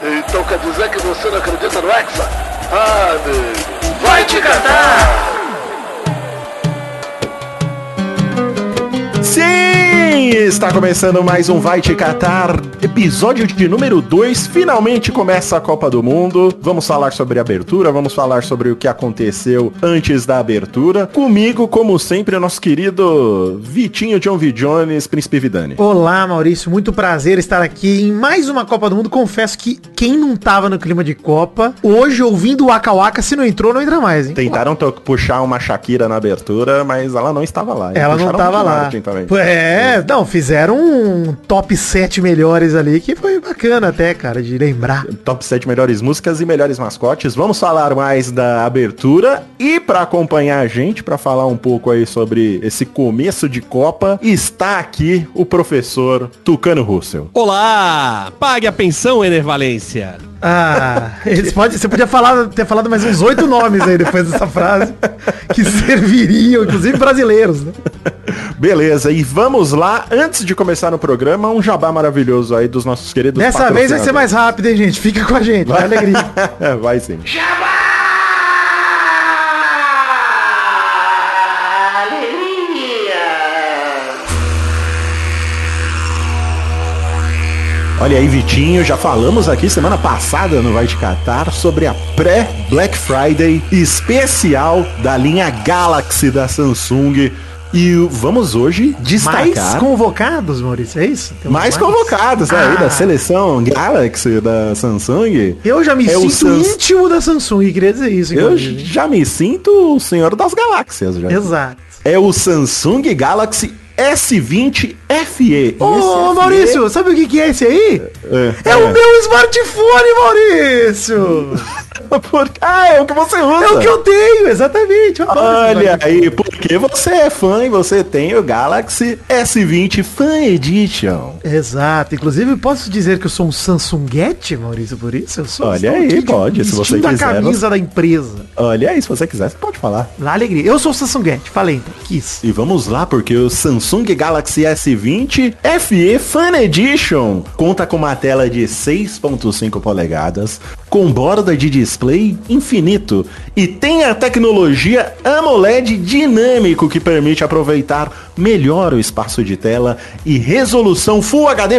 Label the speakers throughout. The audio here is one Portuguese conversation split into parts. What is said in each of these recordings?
Speaker 1: Então quer dizer que você não acredita no Hexa? Ah, amigo. Vai te catar!
Speaker 2: Sim! Está começando mais um Vai Te Catar, episódio de número 2. Finalmente começa a Copa do Mundo. Vamos falar sobre a abertura, vamos falar sobre o que aconteceu antes da abertura. Comigo, como sempre, nosso querido Vitinho John V. Jones, Príncipe Vidani.
Speaker 3: Olá, Maurício. Muito prazer estar aqui em mais uma Copa do Mundo. Confesso que quem não tava no clima de Copa, hoje ouvindo o Waka Waka, se não entrou, não entra mais, hein?
Speaker 2: Tentaram puxar uma Shakira na abertura, mas ela não estava lá.
Speaker 3: Ela não
Speaker 2: puxaram
Speaker 3: tava
Speaker 2: o
Speaker 3: lá. É, não, fizeram um top 7 melhores ali, que foi bacana até, cara, de lembrar.
Speaker 2: Top 7 melhores músicas e melhores mascotes. Vamos falar mais da abertura e para acompanhar a gente, para falar um pouco aí sobre esse começo de Copa, está aqui o professor Tucano Russell.
Speaker 4: Olá! Pague a pensão, Ener Valência.
Speaker 3: Ah, eles pode, você podia falar, ter falado mais uns oito nomes aí depois dessa frase, que serviriam, inclusive brasileiros, né?
Speaker 2: Beleza, e vamos lá, antes de começar no programa, um jabá maravilhoso aí dos nossos queridos
Speaker 3: Dessa vez vai ser mais rápido, hein, gente? Fica com a gente, vai alegria.
Speaker 2: patrocinadores. vai sim. Olha aí, Vitinho, já falamos aqui semana passada no Vai Te Catar sobre a pré-Black Friday especial da linha Galaxy da Samsung. E vamos hoje
Speaker 3: Mais
Speaker 2: destacar
Speaker 3: convocados, Maurício, é isso? Temos
Speaker 2: mais convocados aí
Speaker 3: Ah.
Speaker 2: da seleção Galaxy da Samsung.
Speaker 3: Eu já me
Speaker 2: É o
Speaker 3: sinto
Speaker 2: Sans-
Speaker 3: íntimo da Samsung, queria dizer isso.
Speaker 2: Eu já me sinto o senhor das galáxias já.
Speaker 3: Exato.
Speaker 2: É o Samsung Galaxy S20 FE.
Speaker 3: Ô,
Speaker 2: FE
Speaker 3: Maurício, sabe o que, que é esse aí?
Speaker 2: É,
Speaker 3: É, o meu smartphone, Maurício!
Speaker 2: Por- Ah, é o que você usa.
Speaker 3: É o que eu tenho, exatamente. eu
Speaker 2: Olha aí, porque você é fã e você tem o Galaxy S20 Fan Edition.
Speaker 3: Exato. Inclusive, posso dizer que eu sou um Samsungete, Maurício, por isso? Eu sou
Speaker 2: Olha aí, pode, se você quiser,
Speaker 3: a camisa da empresa.
Speaker 2: Olha aí, se você quiser, você pode falar.
Speaker 3: Lá, alegria. Eu sou o Samsungete, falei então, quis.
Speaker 2: E vamos lá, porque o Samsung Galaxy S20 FE Fan Edition. Conta com uma tela de 6.5 polegadas, com borda de display infinito e tem a tecnologia AMOLED dinâmico que permite aproveitar melhor o espaço de tela e resolução Full HD+,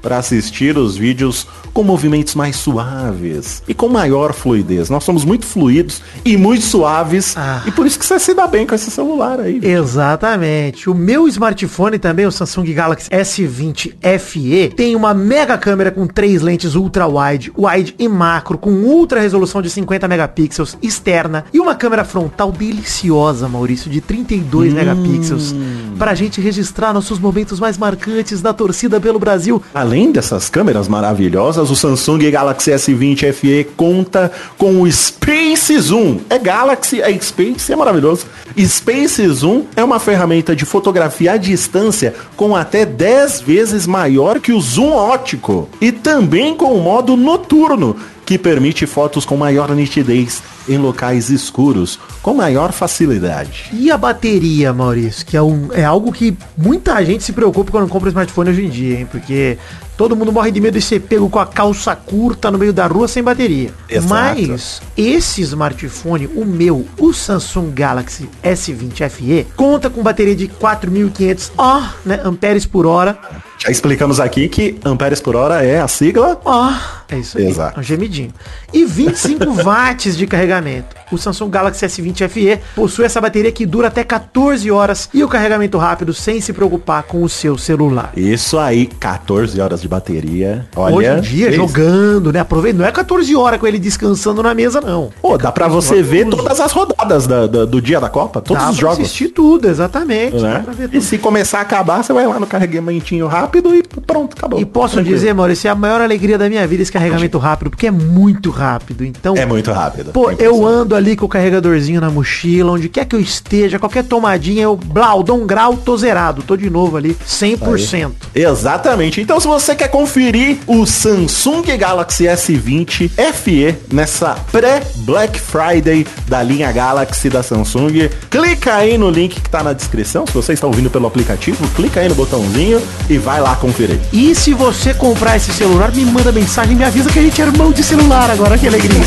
Speaker 2: para assistir os vídeos com movimentos mais suaves e com maior fluidez. Nós somos muito fluidos e muito suaves
Speaker 3: Ah.
Speaker 2: e por isso que você se dá bem com esse celular aí.
Speaker 3: Exatamente. O meu smartphone também, o Samsung Galaxy S20 FE, tem uma mega câmera com três lentes ultra wide, wide e macro, com ultra resolução de 50 megapixels externa e uma câmera frontal deliciosa, Maurício, de 32 megapixels, pra gente registrar nossos momentos mais marcantes da torcida pelo Brasil.
Speaker 2: Além dessas câmeras maravilhosas, o Samsung Galaxy S20 FE conta com o Space Zoom. É Galaxy, é Space, é maravilhoso. Space Zoom é uma ferramenta de fotografia à distância com até 10 vezes maior que o zoom óptico e também com o modo noturno, que permite fotos com maior nitidez em locais escuros com maior facilidade.
Speaker 3: E a bateria, Maurício, que é, um, é algo que muita gente se preocupa quando compra smartphone hoje em dia, hein? Porque todo mundo morre de medo de ser pego com a calça curta no meio da rua sem bateria.
Speaker 2: Exato.
Speaker 3: Mas esse smartphone, o meu, o Samsung Galaxy S20 FE, conta com bateria de 4.500 oh, né, amperes por hora.
Speaker 2: Já explicamos aqui que amperes por hora é a sigla
Speaker 3: Ó, é isso aí.
Speaker 2: Exato.
Speaker 3: É um gemidinho. E 25 watts de carregamento. O Samsung Galaxy S20 FE possui essa bateria que dura até 14 horas e o carregamento rápido sem se preocupar com o seu celular.
Speaker 2: Isso aí, 14 horas de bateria. Olha,
Speaker 3: Hoje em dia,
Speaker 2: fez-
Speaker 3: jogando, né? Aproveita. Não é 14 horas com ele descansando na mesa, não.
Speaker 2: Pô, dá pra você ver todas as rodadas da- da- do dia da Copa, todos
Speaker 3: Dá
Speaker 2: os jogos.
Speaker 3: assistir tudo, exatamente.
Speaker 2: Né? E se começar a acabar, você vai lá no carregamentinho rápido e pronto, acabou.
Speaker 3: E posso
Speaker 2: Tranquilo.
Speaker 3: dizer, Maurício, é a maior alegria da minha vida esse carregamento rápido, porque é muito rápido. Então,
Speaker 2: É muito rápido.
Speaker 3: Pô,
Speaker 2: É
Speaker 3: eu ando ali com o carregadorzinho na mochila, onde quer que eu esteja, qualquer tomadinha, eu, blau, dou um grau, tô zerado. Tô de novo ali, 100%.
Speaker 2: Exatamente. Então, se você quer conferir o Samsung Galaxy S20 FE nessa pré-Black Friday da linha Galaxy da Samsung, clica aí no link que tá na descrição. Se você está ouvindo pelo aplicativo, clica aí no botãozinho e vai lá conferir.
Speaker 3: E se você comprar esse celular, me manda mensagem me me avisa que a gente é irmão de celular agora, que alegria.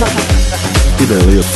Speaker 2: Que beleza.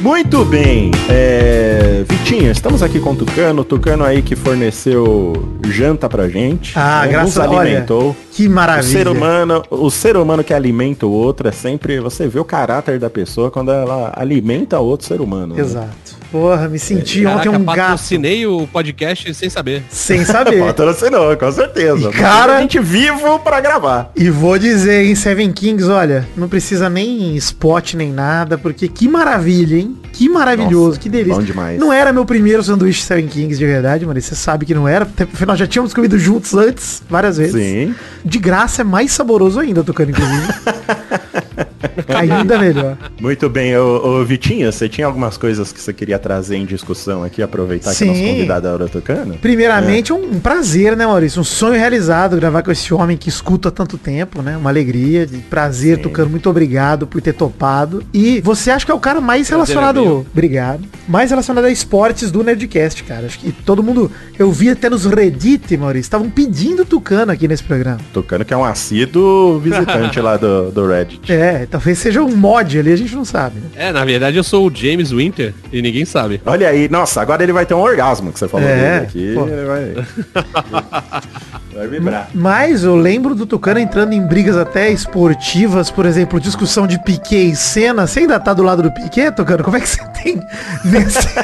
Speaker 2: Muito bem, é... Vitinha, estamos aqui com o Tucano, o Tucano aí que forneceu janta pra gente,
Speaker 3: Ah,
Speaker 2: né,
Speaker 3: graças
Speaker 2: nos
Speaker 3: a
Speaker 2: alimentou.
Speaker 3: Olha, que
Speaker 2: O
Speaker 3: maravilha.
Speaker 2: ser humano, o ser humano que alimenta o outro é sempre, você vê o caráter da pessoa quando ela alimenta outro ser humano. né?
Speaker 3: Exato. Porra, me senti
Speaker 4: Caraca,
Speaker 3: ontem um gato.
Speaker 4: patrocinei o podcast sem saber.
Speaker 3: Sem saber.
Speaker 2: Patrocinou, com certeza.
Speaker 3: E, cara-
Speaker 2: a gente vivo pra gravar.
Speaker 3: E vou dizer, hein, Seven Kings, olha, não precisa nem spot nem nada, porque que maravilha, hein? Que maravilhoso,
Speaker 2: Nossa,
Speaker 3: que delícia.
Speaker 2: bom demais.
Speaker 3: Não era meu primeiro sanduíche Seven Kings de verdade, mano. Você sabe que não era, nós já tínhamos comido juntos antes, várias vezes.
Speaker 2: Sim.
Speaker 3: De graça é mais saboroso ainda, tocando inclusive. ainda melhor.
Speaker 2: Muito bem, ô, ô, Vitinha, você tinha algumas coisas que você queria trazer em discussão aqui, aproveitar que
Speaker 3: Sim.
Speaker 2: o nosso convidado é Aura Tucano?
Speaker 3: Primeiramente, um, um prazer, né, Maurício? Um sonho realizado gravar com esse homem que escuta há tanto tempo, né? Uma alegria, de prazer,
Speaker 2: Sim.
Speaker 3: Tucano. Muito obrigado por ter topado. E você acha que é o cara mais
Speaker 4: Prazer é
Speaker 3: relacionado.
Speaker 4: meu.
Speaker 3: obrigado. Mais relacionado a esportes do Nerdcast, cara. Acho que todo mundo. Eu vi até nos Reddit, Maurício. Estavam pedindo Tucano aqui nesse programa.
Speaker 2: Tucano que é um assíduo visitante lá do, do Reddit.
Speaker 3: É, talvez seja um mod ali, a gente não sabe. né?
Speaker 4: É, na verdade eu sou o James Winter e ninguém sabe.
Speaker 2: Olha aí, nossa, agora ele vai ter um orgasmo que você falou
Speaker 3: É,
Speaker 2: dele aqui. vai, vai vibrar.
Speaker 3: Mas eu lembro do Tucano entrando em brigas até esportivas, por exemplo, discussão de Piquet e Senna. Você ainda tá do lado do Piquet, Tucano? Como é que você tem nesse...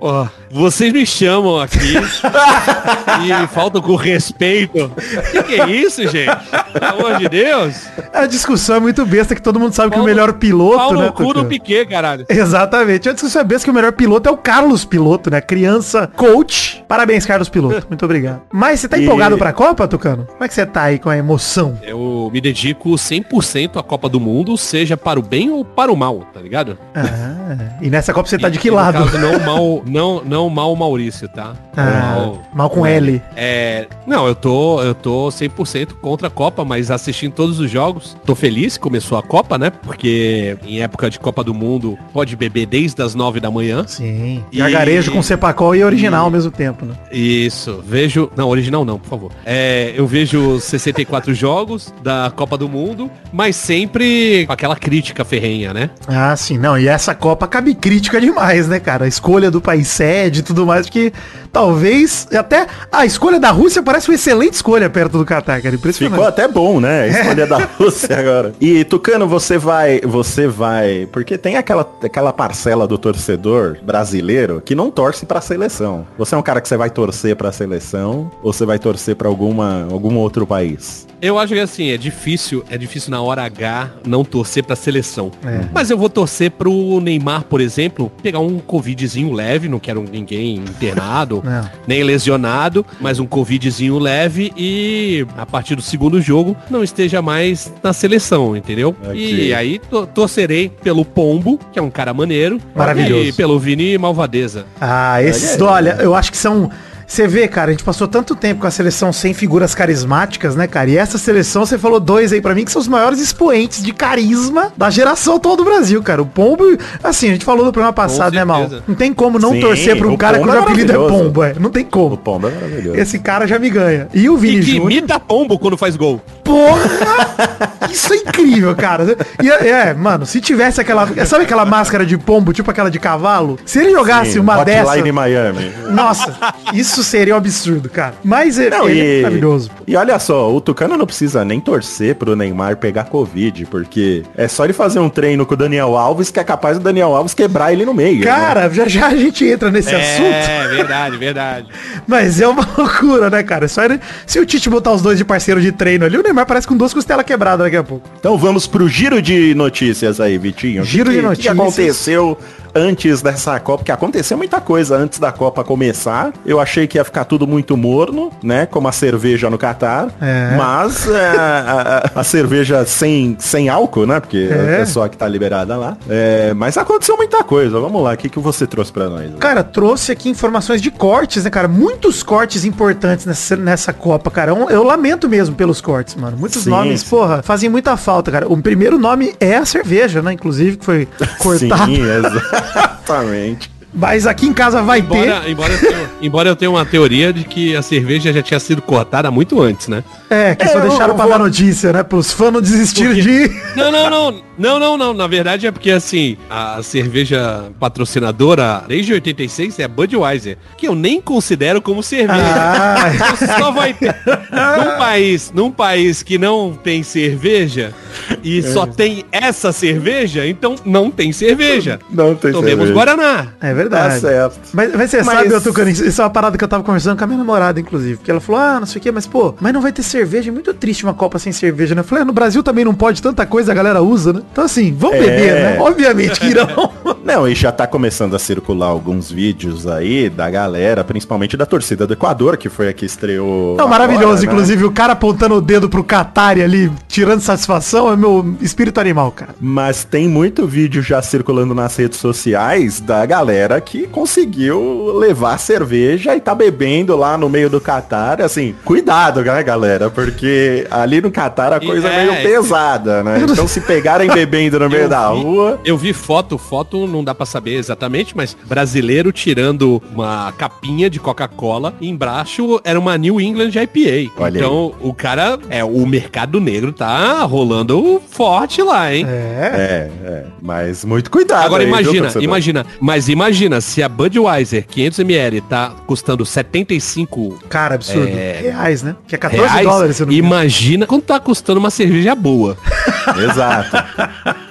Speaker 4: Ó, vocês me chamam aqui e me faltam com respeito. Que que é isso, gente? Pelo amor de Deus.
Speaker 3: A discussão é muito besta que todo mundo sabe que
Speaker 4: Pau
Speaker 3: o melhor piloto,
Speaker 4: Pau
Speaker 3: né,
Speaker 4: no cu do
Speaker 3: Tucano?
Speaker 4: Piquet, caralho.
Speaker 3: Exatamente. A discussão é besta que o melhor piloto é o Carlos Piloto, né? Criança coach. Parabéns, Carlos Piloto. Muito obrigado. Mas você tá
Speaker 2: E-
Speaker 3: empolgado pra Copa, Tucano? Como é que você tá aí com a emoção?
Speaker 4: Eu me dedico 100% à Copa do Mundo, seja para o bem ou para o mal, tá ligado?
Speaker 3: Ah, e nessa Copa você tá
Speaker 4: E-
Speaker 3: de que lado?
Speaker 4: caso, não mal, não, não mal Maurício, tá?
Speaker 3: Ah, mal com L.
Speaker 4: É, não, eu tô, eu tô 100% contra a Copa, mas assistindo todos os jogos, tô feliz que começou a Copa, né? Porque em época de Copa do Mundo pode beber desde as 9 da manhã.
Speaker 3: Sim.
Speaker 4: E-
Speaker 3: Gargarejo com Cepacol e original ao mesmo tempo, né?
Speaker 4: Isso, vejo. Não, original não, por favor. É, eu vejo 64 jogos da Copa do Mundo, mas sempre com aquela crítica ferrenha, né?
Speaker 3: Ah, sim, não. E essa Copa cabe crítica demais, né, cara? A escolha do país sede e tudo mais, porque talvez até a escolha da Rússia parece uma excelente escolha perto do Catar, cara. Impressionante.
Speaker 2: Ficou até bom, né? A escolha da Rússia agora. E Tucano, você vai, você vai, porque tem aquela, aquela parcela do torcedor brasileiro que não torce pra seleção. Você é um cara que você vai torcer pra seleção ou você vai torcer pra alguma algum outro país?
Speaker 4: Eu acho que assim, é difícil, é difícil na hora H não torcer pra seleção.
Speaker 3: É.
Speaker 4: Mas eu vou torcer pro Neymar, por exemplo, pegar um covidzinho leve, não quero ninguém internado,
Speaker 3: Não.
Speaker 4: nem lesionado, mas um covidzinho leve e a partir do segundo jogo não esteja mais na seleção, entendeu? E aí to- torcerei pelo Pombo, que é um cara maneiro,
Speaker 3: Maravilhoso.
Speaker 4: e pelo Vini Malvadeza.
Speaker 3: Ah, esses, olha, eu acho que são. Você vê, cara, a gente passou tanto tempo com a seleção sem figuras carismáticas, né, cara? E essa seleção, você falou dois aí pra mim, que são os maiores expoentes de carisma da geração atual do Brasil, cara. O Pombo, assim, a gente falou no programa passado, né, Mal? Não tem como não
Speaker 2: Sim,
Speaker 3: torcer pra um
Speaker 2: o
Speaker 3: cara
Speaker 2: Pombo
Speaker 3: cujo
Speaker 2: é
Speaker 3: apelido é. Pombo, é. Não tem
Speaker 2: O
Speaker 3: como.
Speaker 2: Pombo é maravilhoso.
Speaker 3: Esse cara já me ganha. E o
Speaker 4: E
Speaker 3: Vini
Speaker 4: que
Speaker 3: Júnior.
Speaker 4: imita Pombo quando faz gol.
Speaker 3: Porra! Isso é incrível, cara. E é, é, mano, se tivesse aquela. Sabe aquela máscara de pombo, tipo aquela de cavalo? Se ele jogasse
Speaker 2: Sim,
Speaker 3: uma
Speaker 2: Hotline
Speaker 3: dessa.
Speaker 2: Miami.
Speaker 3: Nossa, isso seria um absurdo, cara. Mas ele,
Speaker 2: Não,
Speaker 3: ele é
Speaker 2: e,
Speaker 3: maravilhoso.
Speaker 2: e olha só, o Tucano não precisa nem torcer pro Neymar pegar Covid, porque é só ele fazer um treino com o Daniel Alves que é capaz do Daniel Alves quebrar ele no meio. né?
Speaker 3: Cara, já já a gente entra nesse assunto.
Speaker 4: É, verdade, verdade.
Speaker 3: Mas é uma loucura, né, cara? Só ele, se o Tite botar os dois de parceiro de treino ali, o Neymar parece com duas costelas quebradas daqui a pouco.
Speaker 2: Então vamos pro giro de notícias aí, Vitinho. O
Speaker 3: Giro
Speaker 2: que,
Speaker 3: de notícias.
Speaker 2: que aconteceu antes dessa Copa, porque aconteceu muita coisa antes da Copa começar. Eu achei que ia ficar tudo muito morno, né? Como a cerveja no Catar.
Speaker 3: É.
Speaker 2: Mas é, a, a- a cerveja sem, sem álcool, né? Porque
Speaker 3: É.
Speaker 2: é só a que tá liberada lá. É, mas aconteceu muita coisa. Vamos lá, o que, que você trouxe pra nós?
Speaker 3: Cara, trouxe aqui informações de cortes, né, cara? Muitos cortes importantes nessa, nessa Copa, cara. Eu, eu lamento mesmo pelos cortes, mano. Muitos
Speaker 2: Sim,
Speaker 3: nomes,
Speaker 2: sim.
Speaker 3: porra, fazem muita falta, cara. O primeiro nome é a cerveja, né? Inclusive, que foi cortado.
Speaker 2: Sim, exatamente.
Speaker 3: Mas aqui em casa vai ter.
Speaker 4: Embora, embora, eu tenha, embora eu tenha uma teoria de que a cerveja já tinha sido cortada muito antes, né?
Speaker 3: É, que
Speaker 2: É,
Speaker 3: só
Speaker 2: eu-
Speaker 3: deixaram
Speaker 2: eu
Speaker 3: pra
Speaker 2: vou-
Speaker 3: dar notícia, né? Pros fãs não desistirem
Speaker 4: Porque-
Speaker 3: de.
Speaker 4: Não, não, não. Não, não, não. Na verdade é porque, assim, a cerveja patrocinadora desde 86 é a Budweiser, que eu nem considero como cerveja.
Speaker 3: Ah,
Speaker 4: Então só vai ter. Num país, num país que não tem cerveja e só tem essa cerveja, então não tem cerveja.
Speaker 2: Não tem
Speaker 4: Tomemos
Speaker 2: cerveja.
Speaker 4: Guaraná.
Speaker 3: é verdade.
Speaker 2: Tá certo.
Speaker 3: Mas, mas você
Speaker 2: Mas-
Speaker 3: sabe, eu Tucano, isso é uma parada que eu tava conversando com a minha namorada, inclusive. Porque ela falou, ah, não sei o que, mas pô, mas não vai ter cerveja. É muito triste uma Copa sem cerveja, né? Eu falei, ah, no Brasil também não pode, tanta coisa a galera usa, né? Então assim, vamos
Speaker 2: É.
Speaker 3: beber, né? Obviamente que irão.
Speaker 2: Não, e já tá começando a circular alguns vídeos aí da galera, principalmente da torcida do Equador, que foi a que estreou.
Speaker 3: Não, maravilhoso,
Speaker 2: né?
Speaker 3: inclusive, o cara apontando o dedo pro Qatari ali, tirando satisfação, é meu espírito animal, cara.
Speaker 2: Mas tem muito vídeo já circulando nas redes sociais da galera que conseguiu levar cerveja e tá bebendo lá no meio do Catar. Assim, cuidado, né, galera? Porque ali no Catar a coisa é
Speaker 4: é,
Speaker 2: meio pesada, né? Então se pegarem bebendo no meio
Speaker 4: Eu
Speaker 2: da
Speaker 4: vi-
Speaker 2: rua.
Speaker 4: Eu vi foto, foto não dá pra saber exatamente, mas brasileiro tirando uma capinha de Coca-Cola e embaixo era uma New England IPA.
Speaker 2: Olha
Speaker 4: então o cara, é, o mercado negro tá rolando forte lá, hein?
Speaker 3: É.
Speaker 2: É, é. Mas muito cuidado.
Speaker 4: Agora
Speaker 2: aí, viu,
Speaker 4: imagina,
Speaker 2: torcedor?
Speaker 4: imagina, mas imagina se a Budweiser 500ml tá custando 75
Speaker 3: Cara, absurdo.
Speaker 4: É.
Speaker 3: Reais, né? Que é 14
Speaker 4: reais,
Speaker 3: dólares, se eu não
Speaker 4: imagina quanto tá custando uma cerveja boa.
Speaker 2: Exato.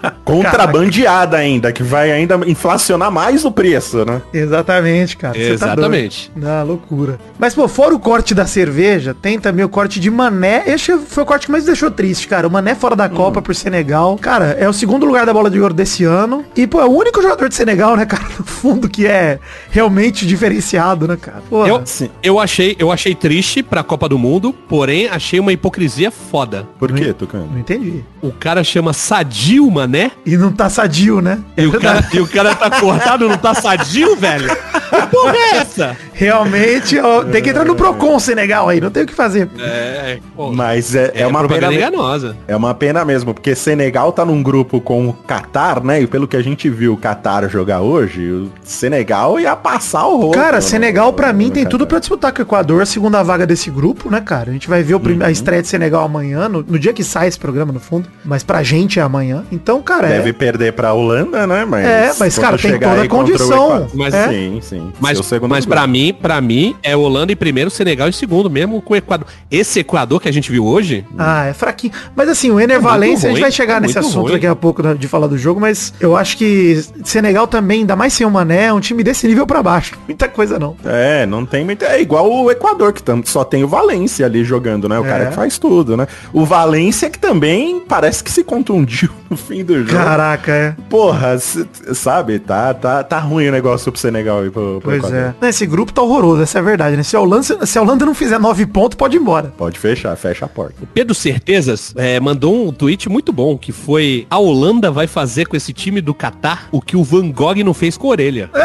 Speaker 2: Contrabandeada ainda, que vai ainda inflacionar mais o preço, né?
Speaker 3: Exatamente, cara. Você tá
Speaker 4: Exatamente.
Speaker 3: doido. Ah, loucura. Mas, pô, fora o corte da cerveja, tem também o corte de Mané. Esse foi o corte que mais deixou triste, cara. O Mané fora da
Speaker 2: Hum.
Speaker 3: Copa por Senegal. Cara, é o segundo lugar da bola de ouro desse ano. E, pô, é o único jogador de Senegal, né, cara, no fundo, que é realmente diferenciado, né, cara? Pô,
Speaker 4: Eu,
Speaker 2: sim.
Speaker 4: eu achei, eu achei triste pra Copa do Mundo, porém achei uma hipocrisia foda.
Speaker 2: Por quê, Tucano?
Speaker 3: não entendi.
Speaker 4: O cara chama Sadio Mané
Speaker 3: E não tá sadio, né? É
Speaker 4: e o, cara, e o cara tá cortado, não tá sadio, velho? Que porra é essa?
Speaker 3: Realmente, ó, tem que entrar no Procon Senegal aí, não tem o que fazer.
Speaker 4: É, pô,
Speaker 2: Mas é, é,
Speaker 4: é
Speaker 2: uma pena.
Speaker 4: enganosa.
Speaker 2: É uma pena mesmo, porque Senegal tá num grupo com o Qatar, né? E pelo que a gente viu o Qatar jogar hoje, o Senegal ia passar o rolo.
Speaker 3: Cara,
Speaker 2: no-
Speaker 3: Senegal pra mim tem
Speaker 2: Qatar.
Speaker 3: tudo pra disputar com o Equador, a segunda vaga desse grupo, né, cara? A gente vai ver
Speaker 2: Uhum.
Speaker 3: a estreia de Senegal amanhã, no, no dia que sai esse programa, no fundo. Mas pra gente é amanhã. Então, cara, é-
Speaker 2: Deve perder pra Holanda, né? Mas
Speaker 3: É, mas, cara, tem toda a
Speaker 2: o
Speaker 3: condição.
Speaker 2: Equador-
Speaker 4: Mas-
Speaker 3: É.
Speaker 2: Sim, sim.
Speaker 4: Mas, mas pra mim, para mim, é Holanda em primeiro, Senegal em segundo, mesmo com o Equador. Esse Equador que a gente viu hoje,
Speaker 3: Ah, é fraquinho. Mas assim, o Ener
Speaker 4: É muito
Speaker 3: Valencia, a gente
Speaker 4: ruim,
Speaker 3: vai chegar
Speaker 4: é
Speaker 3: nesse assunto
Speaker 4: ruim.
Speaker 3: daqui a pouco de falar do jogo, mas eu acho que Senegal também, ainda mais sem o Mané, é um time desse nível pra baixo. Muita coisa não.
Speaker 2: É, não tem muito. É igual o Equador, que só tem o Valência ali jogando, né? O
Speaker 3: É.
Speaker 2: cara que faz tudo, né? O Valência que também parece que se contundiu no fim do jogo.
Speaker 3: Caraca, é.
Speaker 2: Porra, sabe? Tá, tá, tá ruim o negócio pro Senegal e pro, pro
Speaker 3: Pois
Speaker 2: Equador.
Speaker 3: é. Esse grupo tá horroroso, essa é a verdade, né? Se a Holanda, se a Holanda não fizer nove pontos, pode ir embora.
Speaker 2: Pode fechar, fecha a porta.
Speaker 4: o Pedro Certezas é, mandou um tweet muito bom, que foi a Holanda vai fazer com esse time do Catar o que o Van Gogh não fez com a orelha.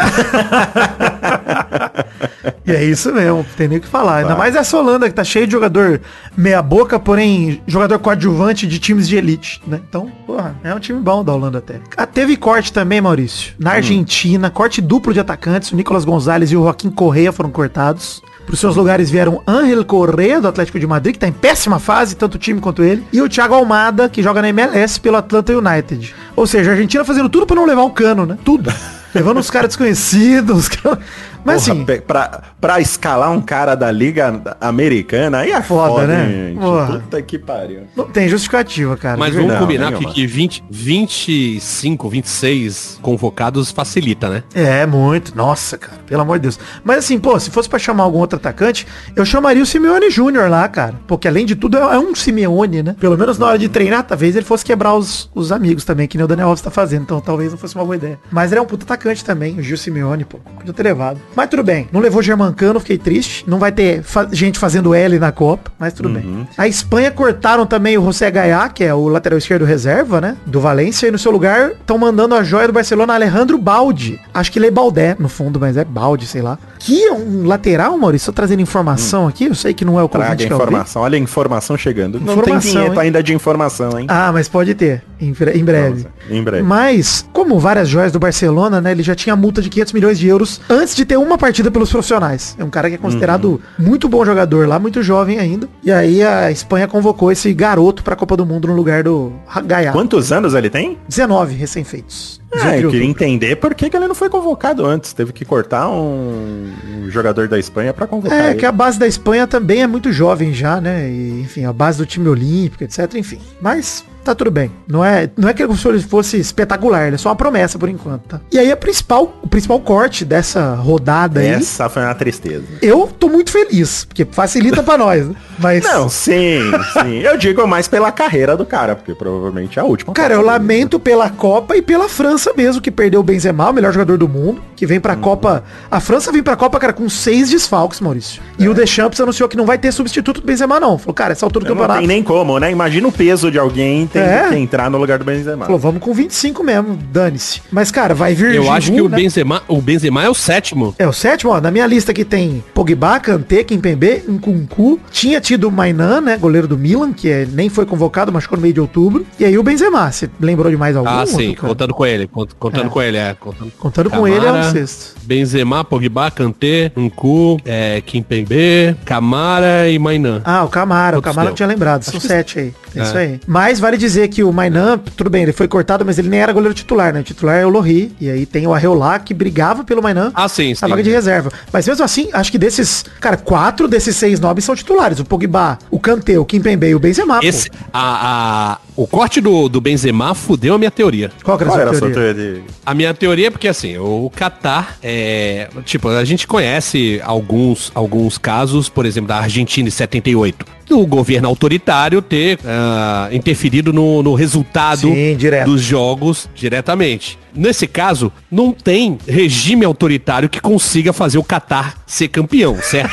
Speaker 3: E é isso mesmo, tem nem o que falar. Ainda
Speaker 2: Tá.
Speaker 3: mais essa Holanda que tá cheio de jogador meia boca, porém jogador coadjuvante de times de elite, né? Então, porra, é um time bom da Holanda até. Ah, teve corte também, Maurício. Na Argentina, corte duplo de atacantes, o Nicolas Gonzalez e o Joaquim Correa foram cortados. Para os seus lugares vieram Ángel Correa, do Atlético de Madrid, que tá em péssima fase, tanto o time quanto ele, e o Thiago Almada, que joga na MLS pelo Atlanta United. Ou seja, a Argentina fazendo tudo para não levar o cano, né? Tudo. Levando os caras desconhecidos, os caras... Mas
Speaker 2: Porra,
Speaker 3: assim...
Speaker 2: pra, pra escalar um cara da Liga Americana, aí é
Speaker 3: Foda,
Speaker 2: foda,
Speaker 3: né?
Speaker 2: gente.
Speaker 3: Porra.
Speaker 2: Puta que pariu.
Speaker 3: Não tem justificativa, cara.
Speaker 4: Mas vamos
Speaker 3: verdade.
Speaker 4: combinar que, que 20, 25, 26 convocados facilita, né?
Speaker 3: É, muito. Nossa, cara. Pelo amor de Deus. Mas assim, pô, se fosse pra chamar algum outro atacante, eu chamaria o Simeone Júnior lá, cara. Porque além de tudo, é é um Simeone, né? Pelo menos na hora de treinar, talvez ele fosse quebrar os, os amigos também, que nem o Daniel Alves tá fazendo. Então talvez não fosse uma boa ideia. Mas ele é um puta atacante. atacante também, o Gil Simeone, pô. Podia ter levado. Mas tudo bem. Não levou Germancano, fiquei triste. Não vai ter fa- gente fazendo L na Copa, mas tudo bem. A Espanha cortaram também o José Gaiá, que é o lateral esquerdo reserva, né? Do Valência. E no seu lugar estão mandando a joia do Barcelona, Alejandro Baldi. Acho que ele é Baldé, no fundo, mas é Baldi, sei lá. Que é um lateral, Maurício. Tô trazendo informação aqui. Eu sei que não é o
Speaker 2: Traga informação. Olha a informação chegando. Não
Speaker 3: Informação,
Speaker 2: tem vinheta
Speaker 3: hein?
Speaker 2: ainda de informação, hein?
Speaker 3: Ah, mas pode ter, em, em breve.
Speaker 2: Nossa, em breve.
Speaker 3: Mas, como várias joias do Barcelona, né, ele já tinha multa de 500 milhões de euros antes de ter uma partida pelos profissionais. É um cara que é considerado
Speaker 2: Uhum.
Speaker 3: muito bom jogador lá, muito jovem ainda. E aí a Espanha convocou esse garoto pra Copa do Mundo no lugar do Gaia.
Speaker 2: Quantos anos ele tem?
Speaker 3: 19 recém-feitos.
Speaker 2: É,
Speaker 3: 18 de
Speaker 2: eu queria entender por que, que ele não foi convocado antes. Teve que cortar um, um jogador da Espanha pra convocar
Speaker 3: É,
Speaker 2: ele.
Speaker 3: que a base da Espanha também é muito jovem já, né? E, enfim, a base do time olímpico, etc. Enfim. Mas tá tudo bem. Não é, não é que ele fosse espetacular, ele é só uma promessa por enquanto, tá? E aí a principal, o principal corte dessa rodada aí,
Speaker 2: Essa foi uma tristeza.
Speaker 3: eu tô muito feliz, porque facilita pra nós, né? Mas
Speaker 2: Não, sim, sim. Eu digo mais pela carreira do cara, porque provavelmente é a última.
Speaker 3: Cara, eu lamento pela Copa e pela França mesmo, que perdeu o Benzema, o melhor jogador do mundo, que vem pra
Speaker 2: Uhum.
Speaker 3: Copa. A França vem pra Copa, cara, com seis desfalques, Maurício. E o Deschamps anunciou que não vai ter substituto do Benzema, não. Falou, cara, essa altura do
Speaker 2: Não
Speaker 3: campeonato.
Speaker 2: tem nem como, né? Imagina o peso de alguém tendo
Speaker 3: É.
Speaker 2: que entrar no lugar do Benzema.
Speaker 3: Falou, vamos com 25 mesmo, dane-se. Mas, cara, vai vir
Speaker 4: Eu acho que o
Speaker 3: né?
Speaker 4: Benzema, o Benzema é o sétimo.
Speaker 3: É o sétimo, ó. Na minha lista aqui tem Pogba, Kanté, Kimpembe, Nkunku. Tinha tido o Mainan, né? Goleiro do Milan, que é- nem foi convocado, machucou no meio de outubro. E aí o Benzema. Você lembrou de mais algum?
Speaker 4: Ah, sim, contando com ele. Cont- Contando
Speaker 3: É.
Speaker 4: com ele, é. Contando,
Speaker 3: Contando com ele é o sexto.
Speaker 4: Benzema, Pogba, Kanté, Nku, é, Kimpembe, Camara e Mainan.
Speaker 3: Ah, o Camara. O Camara
Speaker 4: deu?
Speaker 3: não tinha lembrado. São sete aí. É,
Speaker 4: É.
Speaker 3: isso aí. Mas vale dizer que o Mainan, tudo bem, ele foi cortado, mas ele nem era goleiro titular, né? O titular é o Lohri. E aí tem o Arreolá, que brigava pelo Mainan.
Speaker 4: Ah, sim,
Speaker 3: a
Speaker 4: sim.
Speaker 3: vaga de reserva. Mas mesmo assim, acho que desses, cara, quatro desses seis nobres são titulares. O Pogba, o Kanté, o Kimpembe e o Benzema.
Speaker 4: Esse, a, a- o corte do, do Benzema fudeu a minha teoria.
Speaker 3: Qual que era
Speaker 2: Qual
Speaker 3: a
Speaker 2: era a
Speaker 3: sua
Speaker 2: sua
Speaker 3: teoria?
Speaker 2: Teoria.
Speaker 4: A minha teoria é porque assim, o Catar é. Tipo, a gente conhece alguns, alguns casos, por exemplo, da Argentina em 78. Do governo autoritário ter ah, interferido no, no resultado
Speaker 3: Sim,
Speaker 4: dos jogos diretamente. Nesse caso, não tem regime autoritário que consiga fazer o Catar ser campeão, certo?